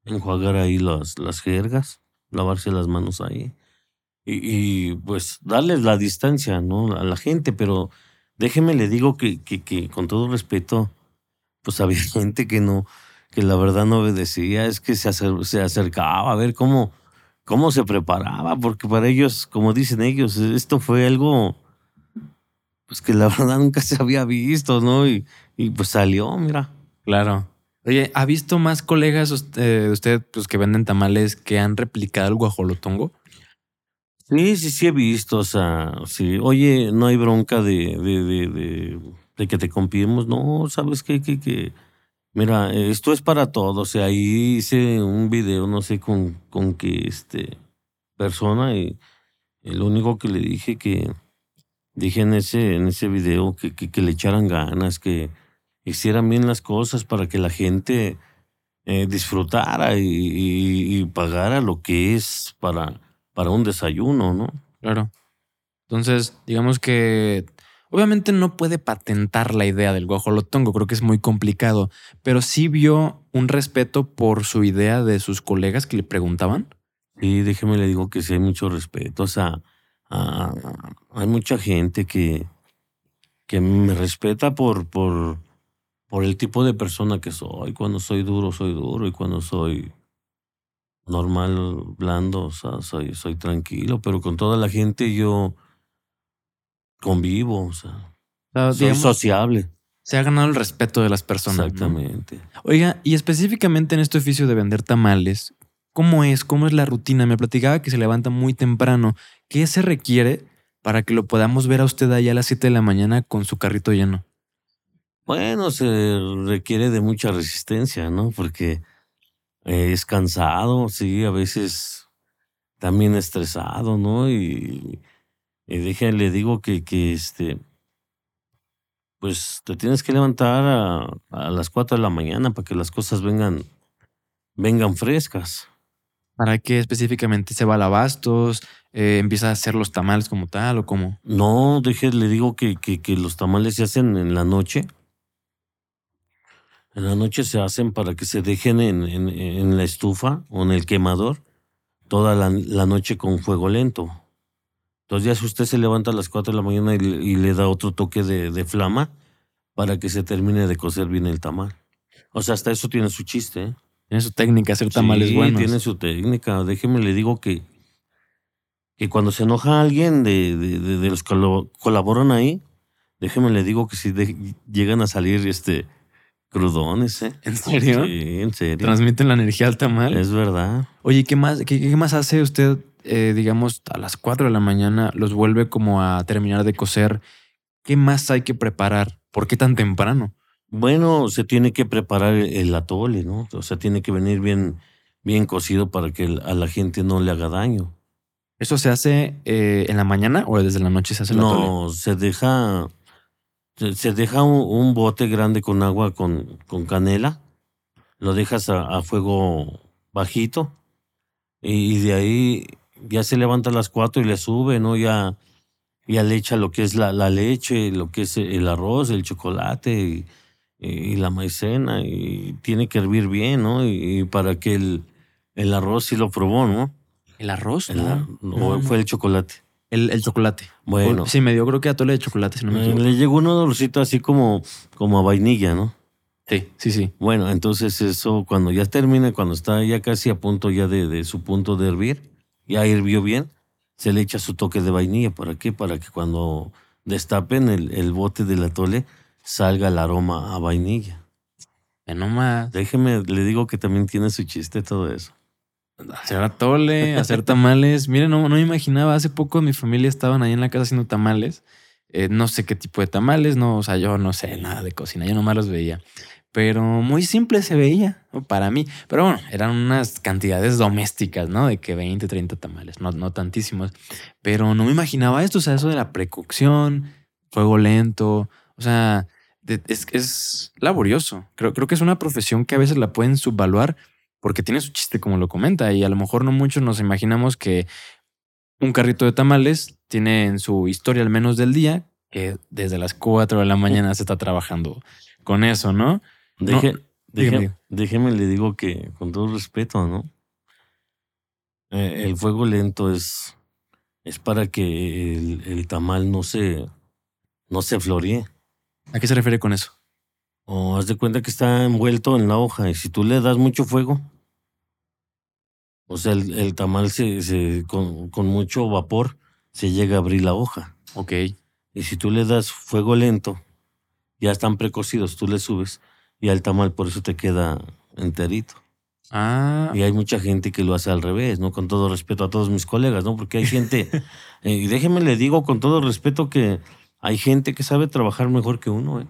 enjuagar ahí las, las jergas, lavarse las manos ahí y, pues darles la distancia, ¿no? A la gente, pero déjeme le digo que, que, con todo respeto, pues había gente que no, que la verdad no obedecía, es que se, se acercaba a ver cómo cómo se preparaba, porque para ellos, como dicen ellos, esto fue algo pues que la verdad nunca se había visto, ¿no? Y, y pues salió, mira. Claro. Oye, ¿ha visto más colegas usted, de usted pues, que venden tamales que han replicado el guajolotongo? Sí, sí, sí he visto, o sea, sí. Oye, no hay bronca de, de, de, que te compimos, no, ¿sabes qué? Que, que, mira, esto es para todos, o sea, ahí hice un video, no sé con, con qué este, persona, y lo único que le dije que, dije en ese, en ese video que, que le echaran ganas, que hicieran bien las cosas para que la gente eh, disfrutara y, y, y pagara lo que es para para un desayuno, ¿no? Claro. Entonces, digamos que obviamente no puede patentar la idea del guajolotongo, creo que es muy complicado, pero sí vio un respeto por su idea de sus colegas que le preguntaban. Sí, déjeme le digo que sí hay mucho respeto, o sea, hay mucha gente que, que me respeta por, por, por el tipo de persona que soy. Cuando soy duro, soy duro, y cuando soy normal, blando, o sea, soy, soy tranquilo, pero con toda la gente yo convivo, o sea, soy sociable. Se ha ganado el respeto de las personas. Exactamente. Oiga, y específicamente en este oficio de vender tamales, ¿cómo es? ¿Cómo es la rutina? Me platicaba que se levanta muy temprano. ¿Qué se requiere para que lo podamos ver a usted allá a las 7 de la mañana con su carrito lleno? Bueno, se requiere de mucha resistencia, ¿no? Porque es cansado, sí, a veces también estresado, ¿no? Y, y le digo que, que este, pues te tienes que levantar a, a, las 4 de la mañana para que las cosas vengan, vengan frescas. ¿Para qué específicamente se va al abastos? Eh, ¿Empieza a hacer los tamales como tal o cómo? No, deje, le digo que, que, que los tamales se hacen en la noche en la noche se hacen para que se dejen en, en, en la estufa o en el quemador toda la, la, noche con fuego lento. Entonces ya si usted se levanta a las 4 de la mañana y, y le da otro toque de, de, flama para que se termine de cocer bien el tamal. O sea, hasta eso tiene su chiste. ¿eh? Tiene su técnica, hacer tamales sí, buenos. tiene su técnica. Déjeme le digo que, que cuando se enoja alguien de, de, de, de los que colaboran ahí, déjeme le digo que si llegan a salir este Crudones, ¿eh? ¿En serio? Sí, en serio. Transmiten la energía al tamal. Es verdad. Oye, ¿qué más, qué, qué más hace usted, eh, digamos, a las 4 de la mañana? Los vuelve como a terminar de cocer. ¿Qué más hay que preparar? ¿Por qué tan temprano? Bueno, se tiene que preparar el atole, ¿no? O sea, tiene que venir bien, bien cocido para que a la gente no le haga daño. ¿Eso se hace eh, en la mañana o desde la noche se hace el no, atole? No, se deja se deja un, un, bote grande con agua con, con canela, lo dejas a, a, fuego bajito y de ahí ya se levanta a las cuatro y le sube, ¿no? Ya, ya le echa lo que es la, la leche, lo que es el arroz, el chocolate y, y, la maicena y tiene que hervir bien, ¿no? Y, y para que el, el, arroz sí lo probó, ¿no? ¿El arroz? El, no, no, fue el chocolate. El, el, chocolate. Bueno. Sí, me dio creo que atole de chocolate, si no me equivoco. Le llegó un olorcito así como, como a vainilla, ¿no? Sí, sí, sí. Bueno, entonces eso cuando ya termina, cuando está ya casi a punto ya de, de su punto de hervir, ya hirvió bien, se le echa su toque de vainilla. ¿Para qué? Para que cuando destapen el, el bote del atole salga el aroma a vainilla. Ya nomás. Déjeme, le digo que también tiene su chiste todo eso hacer atole, hacer tamales. Miren, no, no me imaginaba. Hace poco mi familia estaban ahí en la casa haciendo tamales. Eh, no sé qué tipo de tamales, no, o sea, yo no sé nada de cocina, yo nomás los veía. Pero muy simple se veía para mí. Pero bueno, eran unas cantidades domésticas, ¿no? De que 20, 30 tamales, no, no tantísimos. Pero no me imaginaba esto, o sea, eso de la precocción, fuego lento, o sea, es, es laborioso. Creo, creo que es una profesión que a veces la pueden subvaluar porque tiene su chiste como lo comenta y a lo mejor no muchos nos imaginamos que un carrito de tamales tiene en su historia al menos del día que desde las 4 de la mañana se está trabajando con eso, ¿no? Deje, no, deje, dígame. déjeme le digo que con todo respeto, ¿no? Eh, el fuego lento es, es para que el, el, tamal no se, no se floree. ¿A qué se refiere con eso? O haz de cuenta que está envuelto en la hoja y si tú le das mucho fuego, O sea, el, el tamal se, se con, con mucho vapor se llega a abrir la hoja. Ok. Y si tú le das fuego lento, ya están precocidos, tú le subes y al tamal por eso te queda enterito. Ah, Y hay mucha gente que lo hace al revés, ¿no? Con todo respeto a todos mis colegas, ¿no? Porque hay gente, eh, y déjeme le digo con todo respeto que hay gente que sabe trabajar mejor que uno, ¿eh?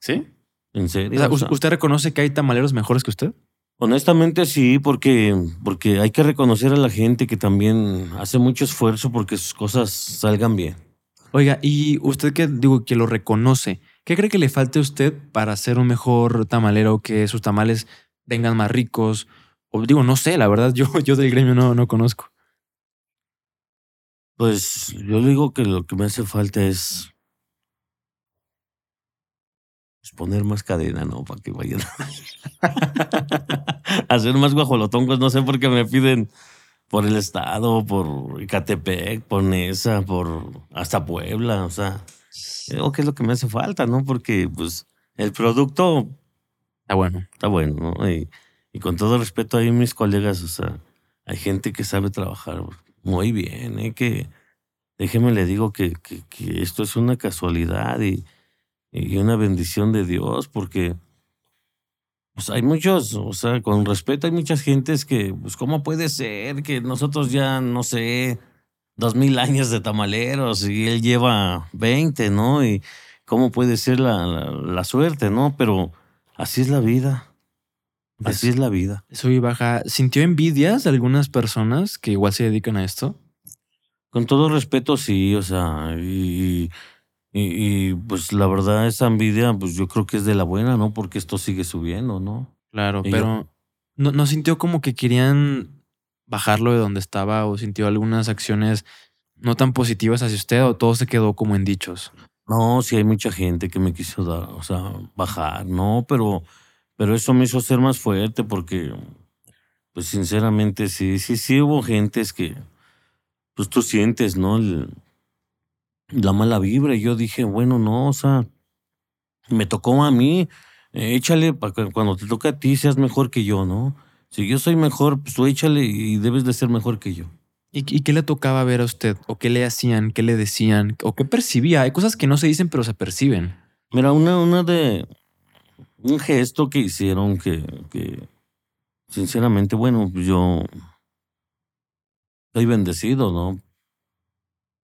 ¿sí? En serio. sea, o sea, ¿Usted reconoce que hay tamaleros mejores que usted? honestamente sí, porque, porque hay que reconocer a la gente que también hace mucho esfuerzo porque sus cosas salgan bien. Oiga, y usted que digo que lo reconoce, ¿qué cree que le falte a usted para ser un mejor tamalero, que sus tamales vengan más ricos? O digo, no sé, la verdad, yo, yo del gremio no, no conozco. Pues yo le digo que lo que me hace falta es pues, poner más cadena, ¿no? Para que vayan hacer más guajolotongos. No sé por qué me piden por el estado, por Icatepec, por Nesa, por hasta Puebla. O sea, creo que es lo que me hace falta, ¿no? Porque pues el producto Está bueno. está bueno, ¿no? Y, y con todo respeto ahí mis colegas, o sea, hay gente que sabe trabajar muy bien, ¿eh? Que déjeme le digo que, que, que esto es una casualidad y, y una bendición de Dios, porque pues hay muchos, o sea, con respeto hay muchas gentes que, pues, ¿cómo puede ser que nosotros ya, no sé, dos mil años de tamaleros y él lleva 20, ¿no? Y cómo puede ser la, la, la suerte, ¿no? Pero así es la vida. Así Es- es la vida. Sube y baja. ¿Sintió envidias de algunas personas que igual se dedican a esto? Con todo respeto, sí, o sea, y, y, y, pues la verdad esa envidia, pues yo creo que es de la buena, ¿no? Porque esto sigue subiendo, ¿no? Claro, Y yo- pero ¿no, ¿no sintió como que querían bajarlo de donde estaba o sintió algunas acciones no tan positivas hacia usted o todo se quedó como en dichos? No, sí hay mucha gente que me quiso dar, o sea, bajar, no, pero, pero eso me hizo ser más fuerte porque, pues sinceramente, sí, sí, sí hubo gentes que, pues tú sientes, ¿no? El- la mala vibra. Y yo dije, bueno, no, o sea, me tocó a mí, eh, échale para que cuando te toca a ti seas mejor que yo, ¿no? Si yo soy mejor, pues tú échale y debes de ser mejor que yo. ¿Y, y qué le tocaba ver a usted? ¿O qué le hacían? ¿Qué le decían? ¿O qué percibía? Hay cosas que no se dicen pero se perciben. Mira, una, una de un gesto que hicieron que, que sinceramente, bueno, pues yo estoy bendecido, ¿no?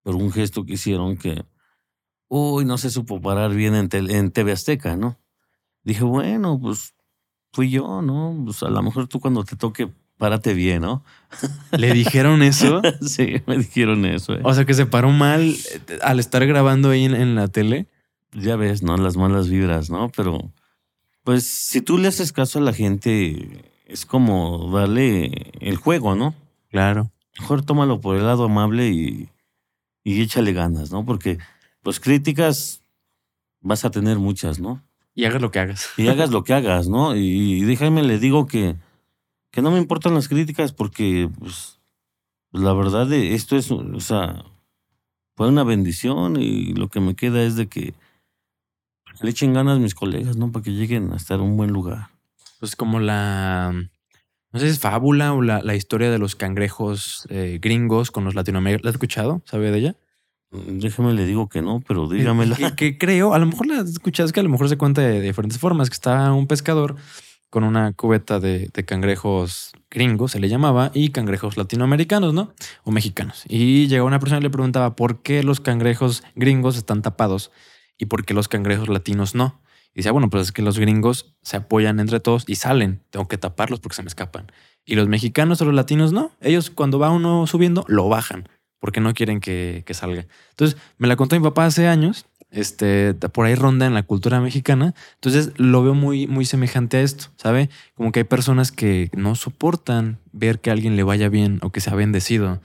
Pero un gesto que hicieron que, uy, no se supo parar bien en, en TV Azteca, ¿no? Dije, bueno, pues fui yo, ¿no? Pues a lo mejor tú cuando te toque, párate bien, ¿no? ¿Le dijeron eso? sí, me dijeron eso. ¿eh? O sea, que se paró mal eh, al estar grabando ahí en, en la tele. ya ves, ¿no? Las malas vibras, ¿no? Pero, pues, si tú le haces caso a la gente, es como darle el juego, ¿no? Claro. Mejor tómalo por el lado amable y, y échale ganas, ¿no? Porque, pues, críticas vas a tener muchas, ¿no? Y hagas lo que hagas. Y hagas lo que hagas, ¿no? Y, déjame le digo que, que no me importan las críticas porque, pues, la verdad, de esto es, o sea, fue una bendición y lo que me queda es de que le echen ganas mis colegas, ¿no? Para que lleguen a estar en un buen lugar. Pues como la. No sé si es fábula o la, la historia de los cangrejos eh, gringos con los latinoamericanos. ¿La has escuchado? ¿Sabe de ella? Déjame le digo que no, pero dígamela. Que, que creo, a lo mejor la has escuchado, es que a lo mejor se cuenta de diferentes formas, que está un pescador con una cubeta de, de cangrejos gringos, se le llamaba, y cangrejos latinoamericanos, ¿no? O mexicanos. Y llegó una persona y le preguntaba por qué los cangrejos gringos están tapados y por qué los cangrejos latinos no. Y decía, bueno, pues es que los gringos se apoyan entre todos y salen. Tengo que taparlos porque se me escapan. Y los mexicanos o los latinos no. Ellos cuando va uno subiendo, lo bajan porque no quieren que, que salga. Entonces, me la contó mi papá hace años. Este, por ahí ronda en la cultura mexicana. Entonces, lo veo muy, muy semejante a esto, ¿sabe? Como que hay personas que no soportan ver que alguien le vaya bien o que sea bendecido.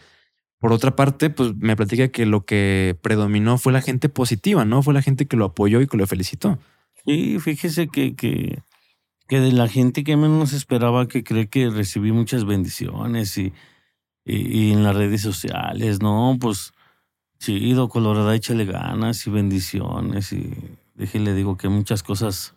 Por otra parte, pues me platica que lo que predominó fue la gente positiva, ¿no? Fue la gente que lo apoyó y que lo felicitó. Sí, fíjese que, que, que de la gente que menos esperaba que cree que recibí muchas bendiciones y, y, y en las redes sociales, ¿no? Pues chido, Colorada, échale ganas y bendiciones y déjele digo que muchas cosas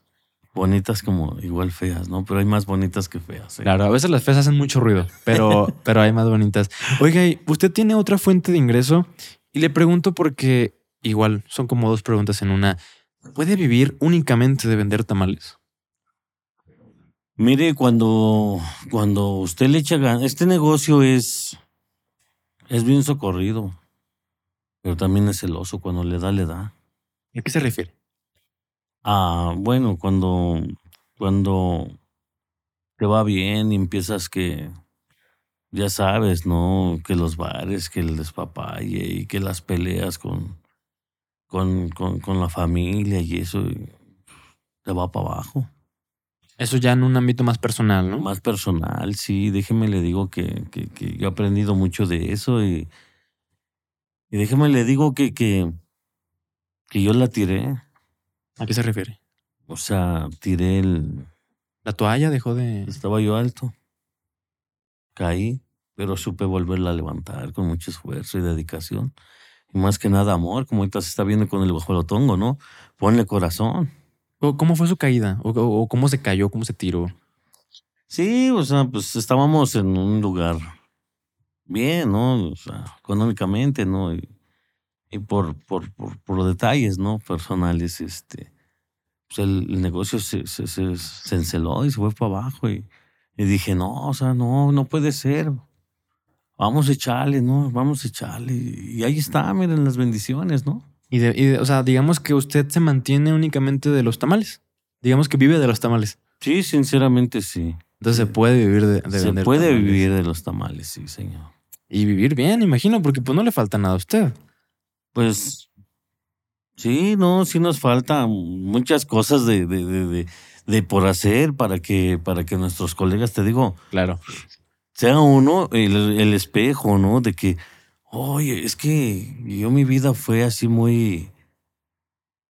bonitas como igual feas, ¿no? Pero hay más bonitas que feas. ¿eh? Claro, a veces las feas hacen mucho ruido, pero, pero hay más bonitas. Oiga, ¿y ¿usted tiene otra fuente de ingreso? Y le pregunto porque igual son como dos preguntas en una. ¿Puede vivir únicamente de vender tamales? Mire, cuando, cuando usted le echa ganas, este negocio es, es bien socorrido, pero también es celoso. Cuando le da, le da. ¿A qué se refiere? Ah, bueno, cuando, cuando te va bien y empiezas que, ya sabes, ¿no? Que los bares, que el despapalle y que las peleas con, con, con, con la familia y eso, y te va para abajo. Eso ya en un ámbito más personal, ¿no? Más personal, sí, déjeme le digo que, que, que yo he aprendido mucho de eso y, y déjeme le digo que, que, que yo la tiré. ¿A qué se refiere? O sea, tiré el... La toalla dejó de... Estaba yo alto. Caí, pero supe volverla a levantar con mucho esfuerzo y dedicación. Y más que nada amor, como ahorita se está viendo con el guajolotongo, ¿no? Ponle corazón. ¿O ¿Cómo fue su caída? ¿O, o- o cómo se cayó? ¿Cómo se tiró? Sí, o sea, pues estábamos en un lugar bien, ¿no? O sea, económicamente, ¿no? Y, y por, por, por, por detalles, ¿no? Personales, este, pues el, el negocio se, se, se, se enceló y se fue para abajo. Y, y dije, no, o sea, no, no puede ser. Vamos a echarle, ¿no? Vamos a echarle. Y ahí está, miren las bendiciones, ¿no? Y, de- y de- o sea, digamos que usted se mantiene únicamente de los tamales. Digamos que vive de los tamales. Sí, sinceramente sí. Entonces se puede vivir de, de se puede tamales. vivir de los tamales, sí, señor. Y vivir bien, imagino, porque pues no le falta nada a usted. Pues sí, no, sí nos falta muchas cosas de, de, de, de por hacer para que, para que nuestros colegas, te digo, Claro. Sea uno el, el espejo, ¿no? De que, oye, es que yo mi vida fue así muy,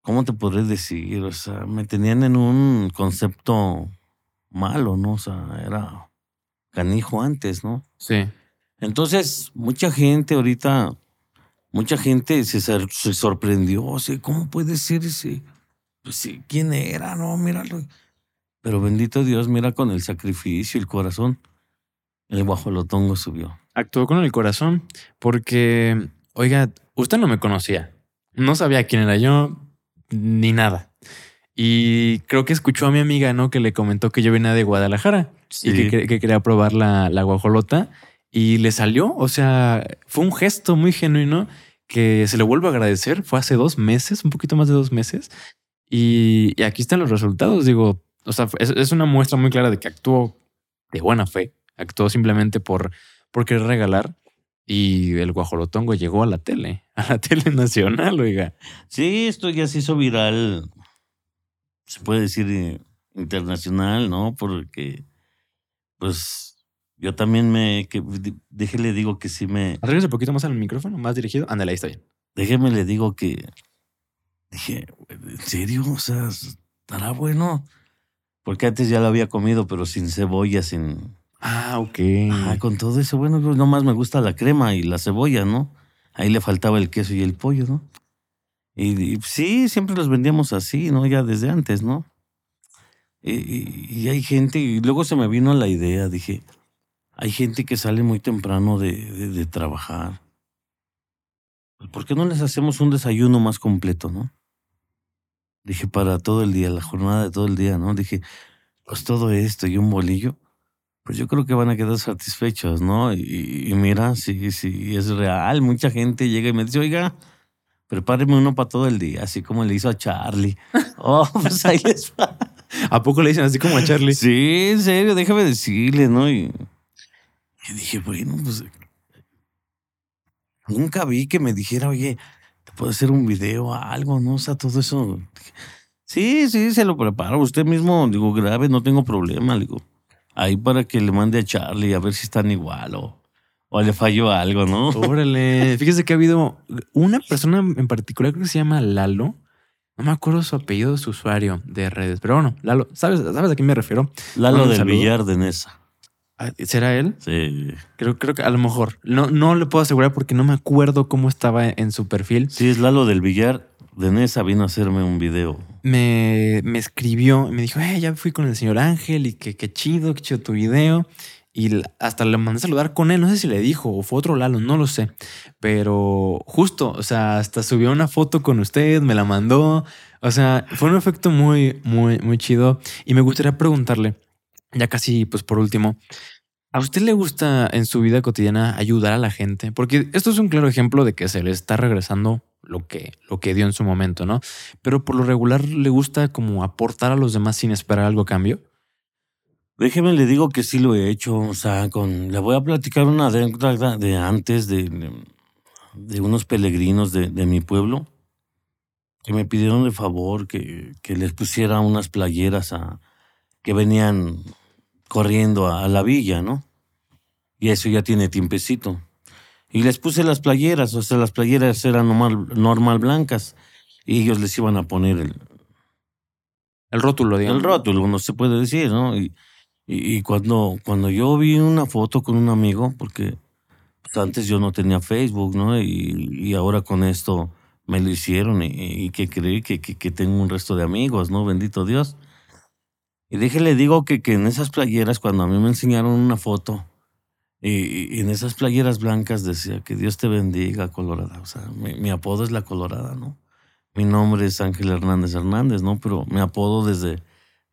¿cómo te podré decir? O sea, me tenían en un concepto malo, ¿no? O sea, era canijo antes, ¿no? Sí. Entonces, mucha gente ahorita, mucha gente se, se sorprendió, o sea, ¿cómo puede ser ese? Pues sí, ¿quién era? No, míralo. Pero bendito Dios, mira con el sacrificio y el corazón, el guajolotongo subió. Actuó con el corazón porque, oiga, usted no me conocía. No sabía quién era yo ni nada. Y creo que escuchó a mi amiga, ¿no? Que le comentó que yo venía de Guadalajara y que, que- que quería probar la, la guajolota y le salió. O sea, fue un gesto muy genuino que se le vuelvo a agradecer. Fue hace dos meses, un poquito más de dos meses. Y, y aquí están los resultados. Digo, o sea, es, es una muestra muy clara de que actuó de buena fe. Actuó simplemente por, por querer regalar. Y el guajolotongo llegó a la tele, a la tele nacional, oiga. Sí, esto ya se hizo viral, se puede decir eh, internacional, ¿no? Porque, pues, yo también me, que, déjele digo que sí me, Arréglese un poquito más al micrófono, más dirigido. Ándale, ahí está bien. déjeme le digo que, dije, ¿en serio? O sea, ¿estará bueno? Porque antes ya lo había comido, pero sin cebolla, sin... Ah, ok. Ah, con todo eso, bueno, pues nomás me gusta la crema y la cebolla, ¿no? Ahí le faltaba el queso y el pollo, ¿no? Y, sí, siempre los vendíamos así, ¿no? Ya desde antes, ¿no? Y, y- y hay gente, y luego se me vino la idea, dije, hay gente que sale muy temprano de, de- de trabajar. Pues, ¿Por qué no les hacemos un desayuno más completo, no? Dije, para todo el día, la jornada de todo el día, ¿no? Dije, pues todo esto y un bolillo, pues yo creo que van a quedar satisfechos, ¿no? Y, y mira, sí, sí, es real. Mucha gente llega y me dice, oiga, prepáreme uno para todo el día, así como le hizo a Charlie. Oh, pues ahí les va. ¿A poco le dicen así como a Charlie? Sí, en serio, déjame decirle, ¿no? Y, y dije, bueno, pues nunca vi que me dijera, oye, te puedo hacer un video, algo, ¿no? O sea, todo eso. Sí, sí, se lo preparo. Usted mismo, digo, grave, no tengo problema, digo. Ahí para que le mande a Charlie a ver si están igual o, o le falló algo, ¿no? Órale. Fíjese que ha habido una persona en particular, creo que se llama Lalo. No me acuerdo su apellido su usuario de redes, pero bueno, Lalo, ¿sabes, ¿sabes a quién me refiero? Lalo del saludo. Villar de Nesa. Ah, ¿Será él? Sí. Creo, creo que a lo mejor. No, no le puedo asegurar porque no me acuerdo cómo estaba en su perfil. Sí, es Lalo del Villar. De Nesa vino a hacerme un video. Me, me escribió me dijo, eh, ya fui con el señor Ángel y que qué chido, qué chido tu video. Y hasta le mandé a saludar con él. No sé si le dijo o fue otro Lalo, no lo sé. Pero justo, o sea, hasta subió una foto con usted, me la mandó. O sea, fue un efecto muy, muy, muy chido. Y me gustaría preguntarle, ya casi, pues por último, ¿a usted le gusta en su vida cotidiana ayudar a la gente? Porque esto es un claro ejemplo de que se le está regresando lo que, lo que dio en su momento, ¿no? Pero por lo regular le gusta como aportar a los demás sin esperar algo cambio. Déjeme le digo que sí lo he hecho, o sea, con le voy a platicar una de antes de, de unos peregrinos de, mi pueblo que me pidieron de favor que, que, les pusiera unas playeras a que venían corriendo a la villa, ¿no? Y eso ya tiene tiempecito. Y les puse las playeras, o sea, las playeras eran normal, normal blancas y ellos les iban a poner el, el rótulo, digamos. El rótulo, no se puede decir, ¿no? Y, y, cuando, cuando yo vi una foto con un amigo, porque pues, antes yo no tenía Facebook, ¿no? Y, y ahora con esto me lo hicieron y, y que creí que, que, que, tengo un resto de amigos, ¿no? Bendito Dios. Y déjele digo que, que en esas playeras, cuando a mí me enseñaron una foto, y, y, en esas playeras blancas decía que Dios te bendiga, Colorada. O sea, mi, mi, apodo es la Colorada, ¿no? Mi nombre es Ángel Hernández Hernández, ¿no? Pero mi apodo desde,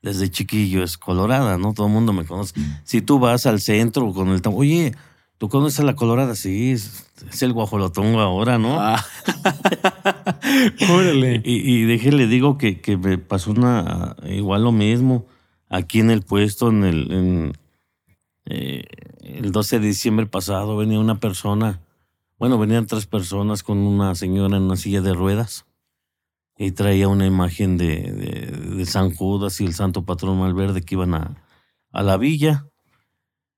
desde chiquillo es Colorada, ¿no? Todo el mundo me conoce. Si tú vas al centro con el... Oye, ¿tú conoces a la Colorada? Sí, es, es el guajolotongo ahora, ¿no? Ah. Órale. y, y déjele digo que, que me pasó una... Igual lo mismo. Aquí en el puesto, en el... En, eh, el 12 de diciembre pasado venía una persona, bueno, venían tres personas con una señora en una silla de ruedas y traía una imagen de, de, de San Judas y el Santo Patrón Malverde que iban a, a la villa.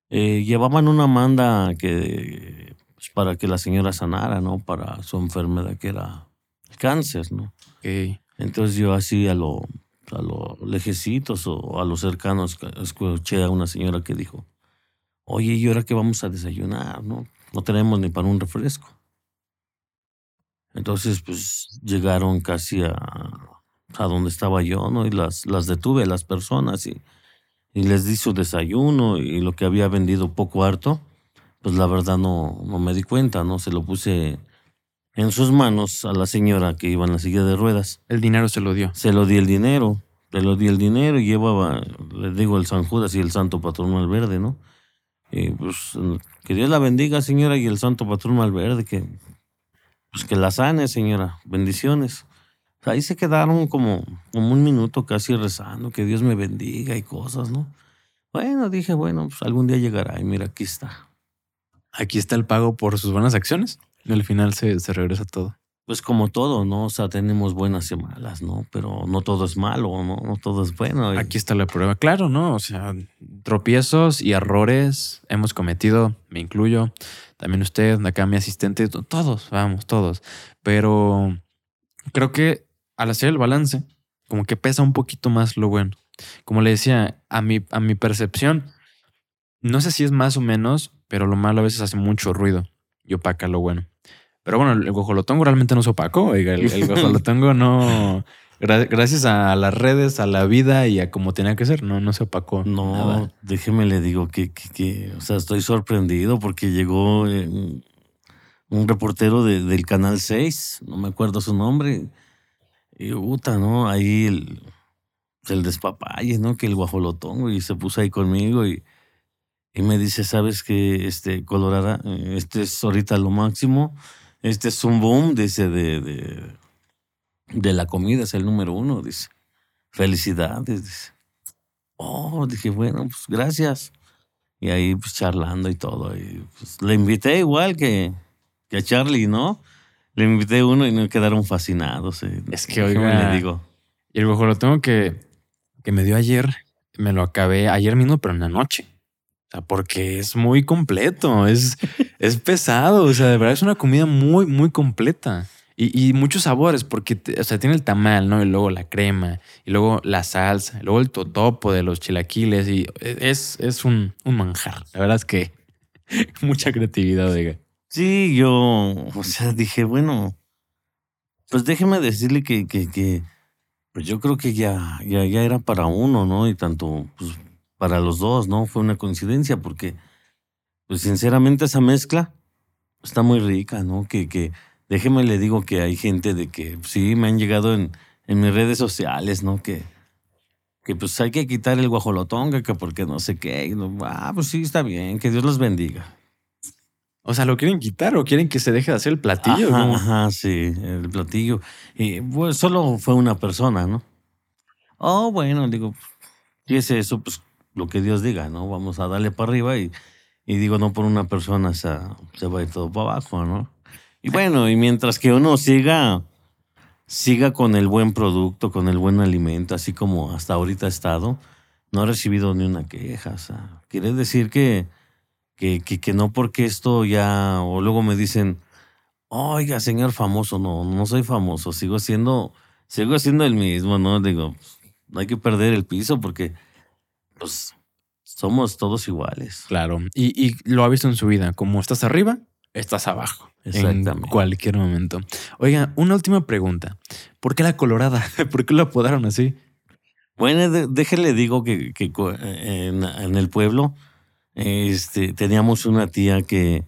Eh, llevaban una manda que pues, para que la señora sanara, ¿no? Para su enfermedad que era el cáncer, ¿no? Okay. Entonces yo así a lo a los lejecitos o a los cercanos escuché a una señora que dijo, oye, ¿y ahora qué vamos a desayunar? No, no tenemos ni para un refresco. Entonces, pues llegaron casi a, a donde estaba yo, ¿no? Y las, las detuve, las personas, y, y les di su desayuno y lo que había vendido poco harto, pues la verdad no, no me di cuenta, ¿no? Se lo puse en sus manos a la señora que iba en la silla de ruedas. El dinero se lo dio. Se lo di el dinero, se lo di el dinero y llevaba, les digo, el San Judas y el Santo Patrón Malverde, ¿no? Y pues que Dios la bendiga, señora, y el Santo Patrón Malverde, que pues que la sane, señora. Bendiciones. Ahí se quedaron como, como un minuto casi rezando, que Dios me bendiga y cosas, ¿no? Bueno, dije, bueno, pues algún día llegará y mira, aquí está. Aquí está el pago por sus buenas acciones. Y al final se, se regresa todo. Pues como todo, ¿no? O sea, tenemos buenas y malas, ¿no? Pero no todo es malo, ¿no? No todo es bueno. Aquí está la prueba, claro, ¿no? O sea, tropiezos y errores hemos cometido, me incluyo, también usted, acá mi asistente, todos, vamos, todos. Pero creo que al hacer el balance, como que pesa un poquito más lo bueno. Como le decía, a mi, a mi percepción, no sé si es más o menos, pero lo malo a veces hace mucho ruido y opaca lo bueno. Pero bueno, el guajolotongo realmente no se opacó. Oiga, el, el guajolotongo no. Gra gracias a las redes, a la vida y a cómo tenía que ser, no, no se opacó. No, nada. déjeme le digo que, que, que, o sea, estoy sorprendido porque llegó eh, un reportero de, del Canal 6, no me acuerdo su nombre, y puta, ¿no? Ahí el, el despapalle, ¿no? Que el guajolotongo y se puso ahí conmigo y, y me dice, ¿sabes qué, este, Colorada, este es ahorita lo máximo? Este es un boom, dice, de, de, de la comida, es el número uno, dice. Felicidades, dice. Oh, dije, bueno, pues gracias. Y ahí, pues charlando y todo. Y, pues, le invité igual que, que a Charlie, ¿no? Le invité uno y no quedaron fascinados. Eh. Es que, oiga, le digo. Y el lo tengo que, que me dio ayer, me lo acabé ayer mismo, pero en la noche. O sea, porque es muy completo, es, es pesado, o sea, de verdad es una comida muy, muy completa. Y, y muchos sabores, porque o sea, tiene el tamal, ¿no? Y luego la crema, y luego la salsa, y luego el totopo de los chilaquiles, y es, es un, un manjar. La verdad es que mucha creatividad, diga. Sí, yo, o sea, dije, bueno, Pues déjeme decirle que, que, que pues yo creo que ya, ya, ya era para uno, ¿no? Y tanto pues, para los dos, ¿no? Fue una coincidencia porque, pues sinceramente esa mezcla está muy rica, ¿no? Que, que déjeme le digo que hay gente de que sí me han llegado en, en mis redes sociales, ¿no? Que, que pues hay que quitar el guajolotonga, que porque no sé qué. ah, pues sí, está bien, que Dios los bendiga. O sea, ¿lo quieren quitar o quieren que se deje de hacer el platillo? Ajá, ajá sí, el platillo. Y pues solo fue una persona, ¿no? Oh, bueno, digo, si es eso, pues lo que Dios diga, ¿no? Vamos a darle para arriba y, y digo, no por una persona se, se va a ir todo para abajo, ¿no? Y bueno, y mientras que uno siga, siga con el buen producto, con el buen alimento, así como hasta ahorita ha estado, no ha recibido ni una queja. O sea, quiere decir que que, que, no porque esto ya, o luego me dicen, oiga, señor famoso, no, no soy famoso, sigo siendo, sigo siendo el mismo, ¿no? Digo, no hay que perder el piso porque, pues, somos todos iguales. Claro, y, y lo ha visto en su vida, como estás arriba, estás abajo. Exactamente. En cualquier momento. Oiga, una última pregunta. ¿Por qué la colorada? ¿Por qué lo apodaron así? Bueno, déjele digo que, que eh, en, en, el pueblo este, teníamos una tía que,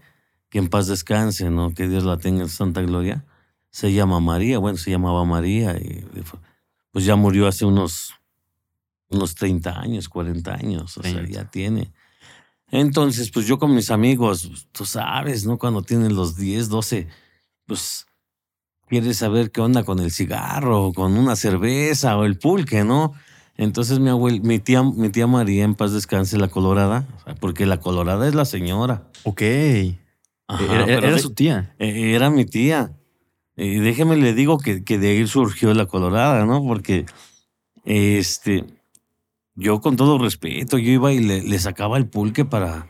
que en paz descanse, ¿no? Que Dios la tenga en santa gloria. Se llama María, bueno, se llamaba María y pues ya murió hace unos, unos 30 años, 40 años, o sea, ya tiene. Entonces, pues yo con mis amigos, tú sabes, ¿no? Cuando tienen los 10, 12, pues quieres saber qué onda con el cigarro, con una cerveza o el pulque, ¿no? Entonces mi abuel, mi tía, mi tía María, en paz descanse, la colorada, porque la colorada es la señora. Ok. era, su tía. E, era mi tía. Y déjeme le digo que, que, de ahí surgió la colorada, ¿no? Porque este yo con todo respeto, yo iba y le, sacaba el pulque para,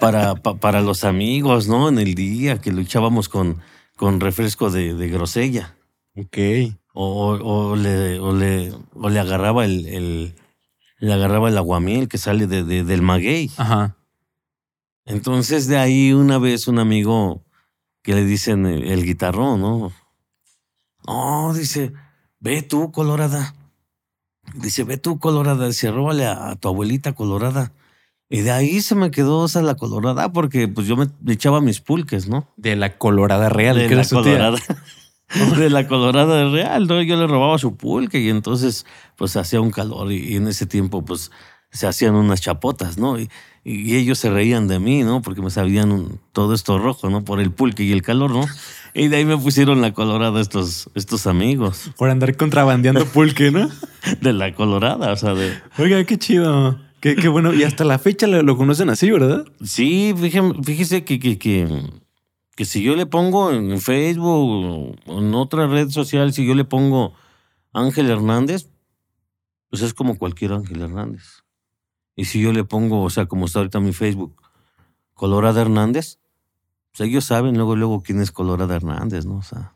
para, para los amigos, ¿no? En el día que lo echábamos con, con refresco de, de grosella. Ok. O, o, le, o, le, o le agarraba el, el, le agarraba el aguamiel que sale de, del maguey. Ajá. Entonces de ahí una vez un amigo que le dicen el, guitarrón, ¿no? Oh, dice, ve tú, Colorada. Dice, ve tú, Colorada. Dice, róbale a, tu abuelita Colorada. Y de ahí se me quedó esa la colorada porque pues yo me echaba mis pulques, ¿no? De la colorada real. De la colorada. de la Colorada Real, ¿no? Yo le robaba su pulque y entonces pues hacía un calor y, en ese tiempo pues se hacían unas chapotas, ¿no? Y, ellos se reían de mí, ¿no? Porque me sabían todo esto rojo, ¿no? Por el pulque y el calor, ¿no? Y de ahí me pusieron la Colorada estos, estos amigos. Por andar contrabandeando pulque, ¿no? de la Colorada, o sea, de... Oiga, qué chido. Qué, qué bueno. Y hasta la fecha lo, conocen así, ¿verdad? Sí, fíjese, fíjese que, que, que que si yo le pongo en Facebook o en otra red social, si yo le pongo Ángel Hernández, pues es como cualquier Ángel Hernández. Y si yo le pongo, o sea, como está ahorita mi Facebook, Colorada Hernández, pues ellos saben luego, luego quién es Colorada Hernández, ¿no? O sea.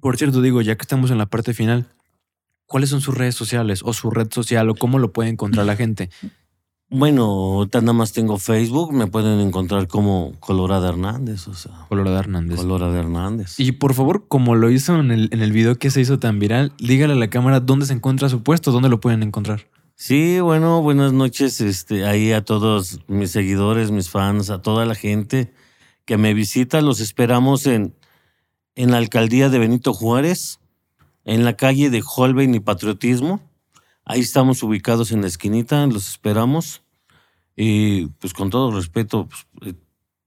Por cierto, digo, ya que estamos en la parte final, ¿cuáles son sus redes sociales o su red social o cómo lo puede encontrar la gente? Bueno, nada más tengo Facebook, me pueden encontrar como Colorada Hernández, o sea. Colorada Hernández. Colorada Hernández. Y por favor, como lo hizo en el, en el video que se hizo tan viral, dígale a la cámara dónde se encuentra su puesto, dónde lo pueden encontrar. Sí, bueno, buenas noches este, ahí a todos mis seguidores, mis fans, a toda la gente que me visita. Los esperamos en, en la alcaldía de Benito Juárez, en la calle de Holbein y Patriotismo. Ahí estamos ubicados en la esquinita, los esperamos y pues con todo respeto pues, eh,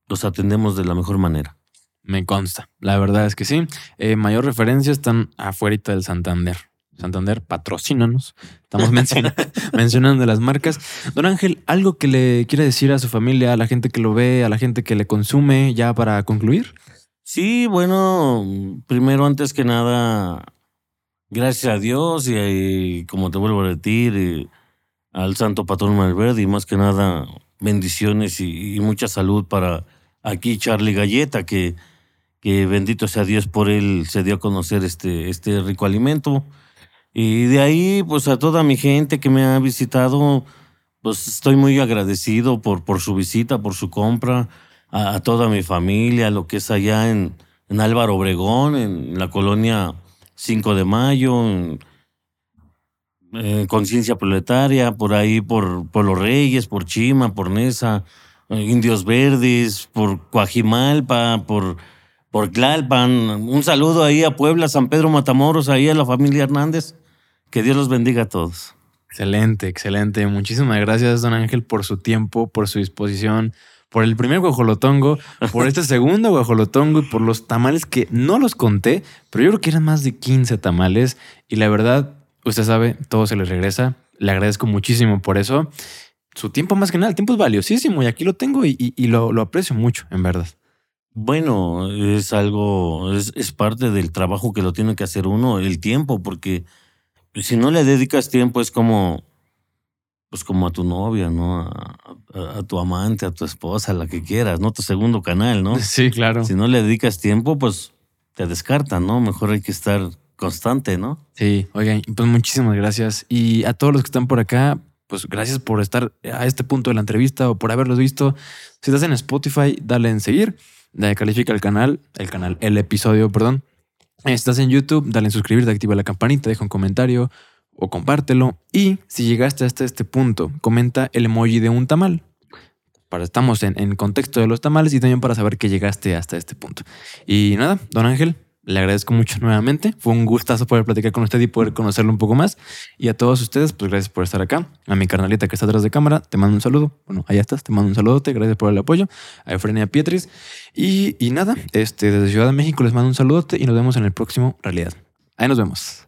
los atendemos de la mejor manera. Me consta, la verdad es que sí. Eh, mayor referencia están afuera del Santander. Santander, patrocínanos. Estamos mencionando las marcas. Don Ángel, ¿algo que le quiera decir a su familia, a la gente que lo ve, a la gente que le consume, ya para concluir? Sí, bueno, primero, antes que nada, gracias a Dios y, como te vuelvo a decir, al Santo Patrón Malverde y más que nada bendiciones y, mucha salud para aquí Charlie Galleta, que, que bendito sea Dios por él se dio a conocer este, este rico alimento. Y de ahí, pues a toda mi gente que me ha visitado, pues estoy muy agradecido por, por su visita, por su compra, a, toda mi familia, lo que es allá en, en Álvaro Obregón, en la colonia 5 de mayo, eh, conciencia proletaria, por ahí por, por los Reyes, por Chima, por Nesa, eh, Indios Verdes, por Coajimalpa, por, por Tlalpan. Un saludo ahí a Puebla, San Pedro Matamoros, ahí a la familia Hernández. Que Dios los bendiga a todos. Excelente, excelente. Muchísimas gracias, don Ángel, por su tiempo, por su disposición, por el primer guajolotongo, por este segundo guajolotongo y por los tamales que no los conté, pero yo creo que eran más de 15 tamales y la verdad, usted sabe, todo se le regresa. Le agradezco muchísimo por eso. Su tiempo más que nada, el tiempo es valiosísimo y aquí lo tengo y, lo, lo, aprecio mucho, en verdad. Bueno, es algo, es, es parte del trabajo que lo tiene que hacer uno, el tiempo, porque si no le dedicas tiempo es como, pues como a tu novia, ¿no? A, tu amante, a tu esposa, a la que quieras, ¿no? Tu segundo canal, ¿no? Sí, claro. Si no le dedicas tiempo, pues te descartan, ¿no? Mejor hay que estar constante, ¿no? Sí, oigan, pues muchísimas gracias. Y a todos los que están por acá, pues gracias por estar a este punto de la entrevista o por haberlos visto. Si estás en Spotify, dale en seguir, califica el canal, el canal, el episodio, perdón. Estás en YouTube, dale en suscribirte, activa la campanita, deja un comentario o compártelo. Y si llegaste hasta este punto, comenta el emoji de un tamal. Para estamos en, en contexto de los tamales y también para saber que llegaste hasta este punto. Y nada, don Ángel, le agradezco mucho nuevamente. Fue un gustazo poder platicar con usted y poder conocerlo un poco más. Y a todos ustedes, pues gracias por estar acá. A mi carnalita que está atrás de cámara, te mando un saludo. Bueno, allá estás, te mando un saludote. Gracias por el apoyo. A Efrenia Pietris. Y, y nada, este, desde Ciudad de México les mando un saludote y nos vemos en el próximo Realidad. Ahí nos vemos.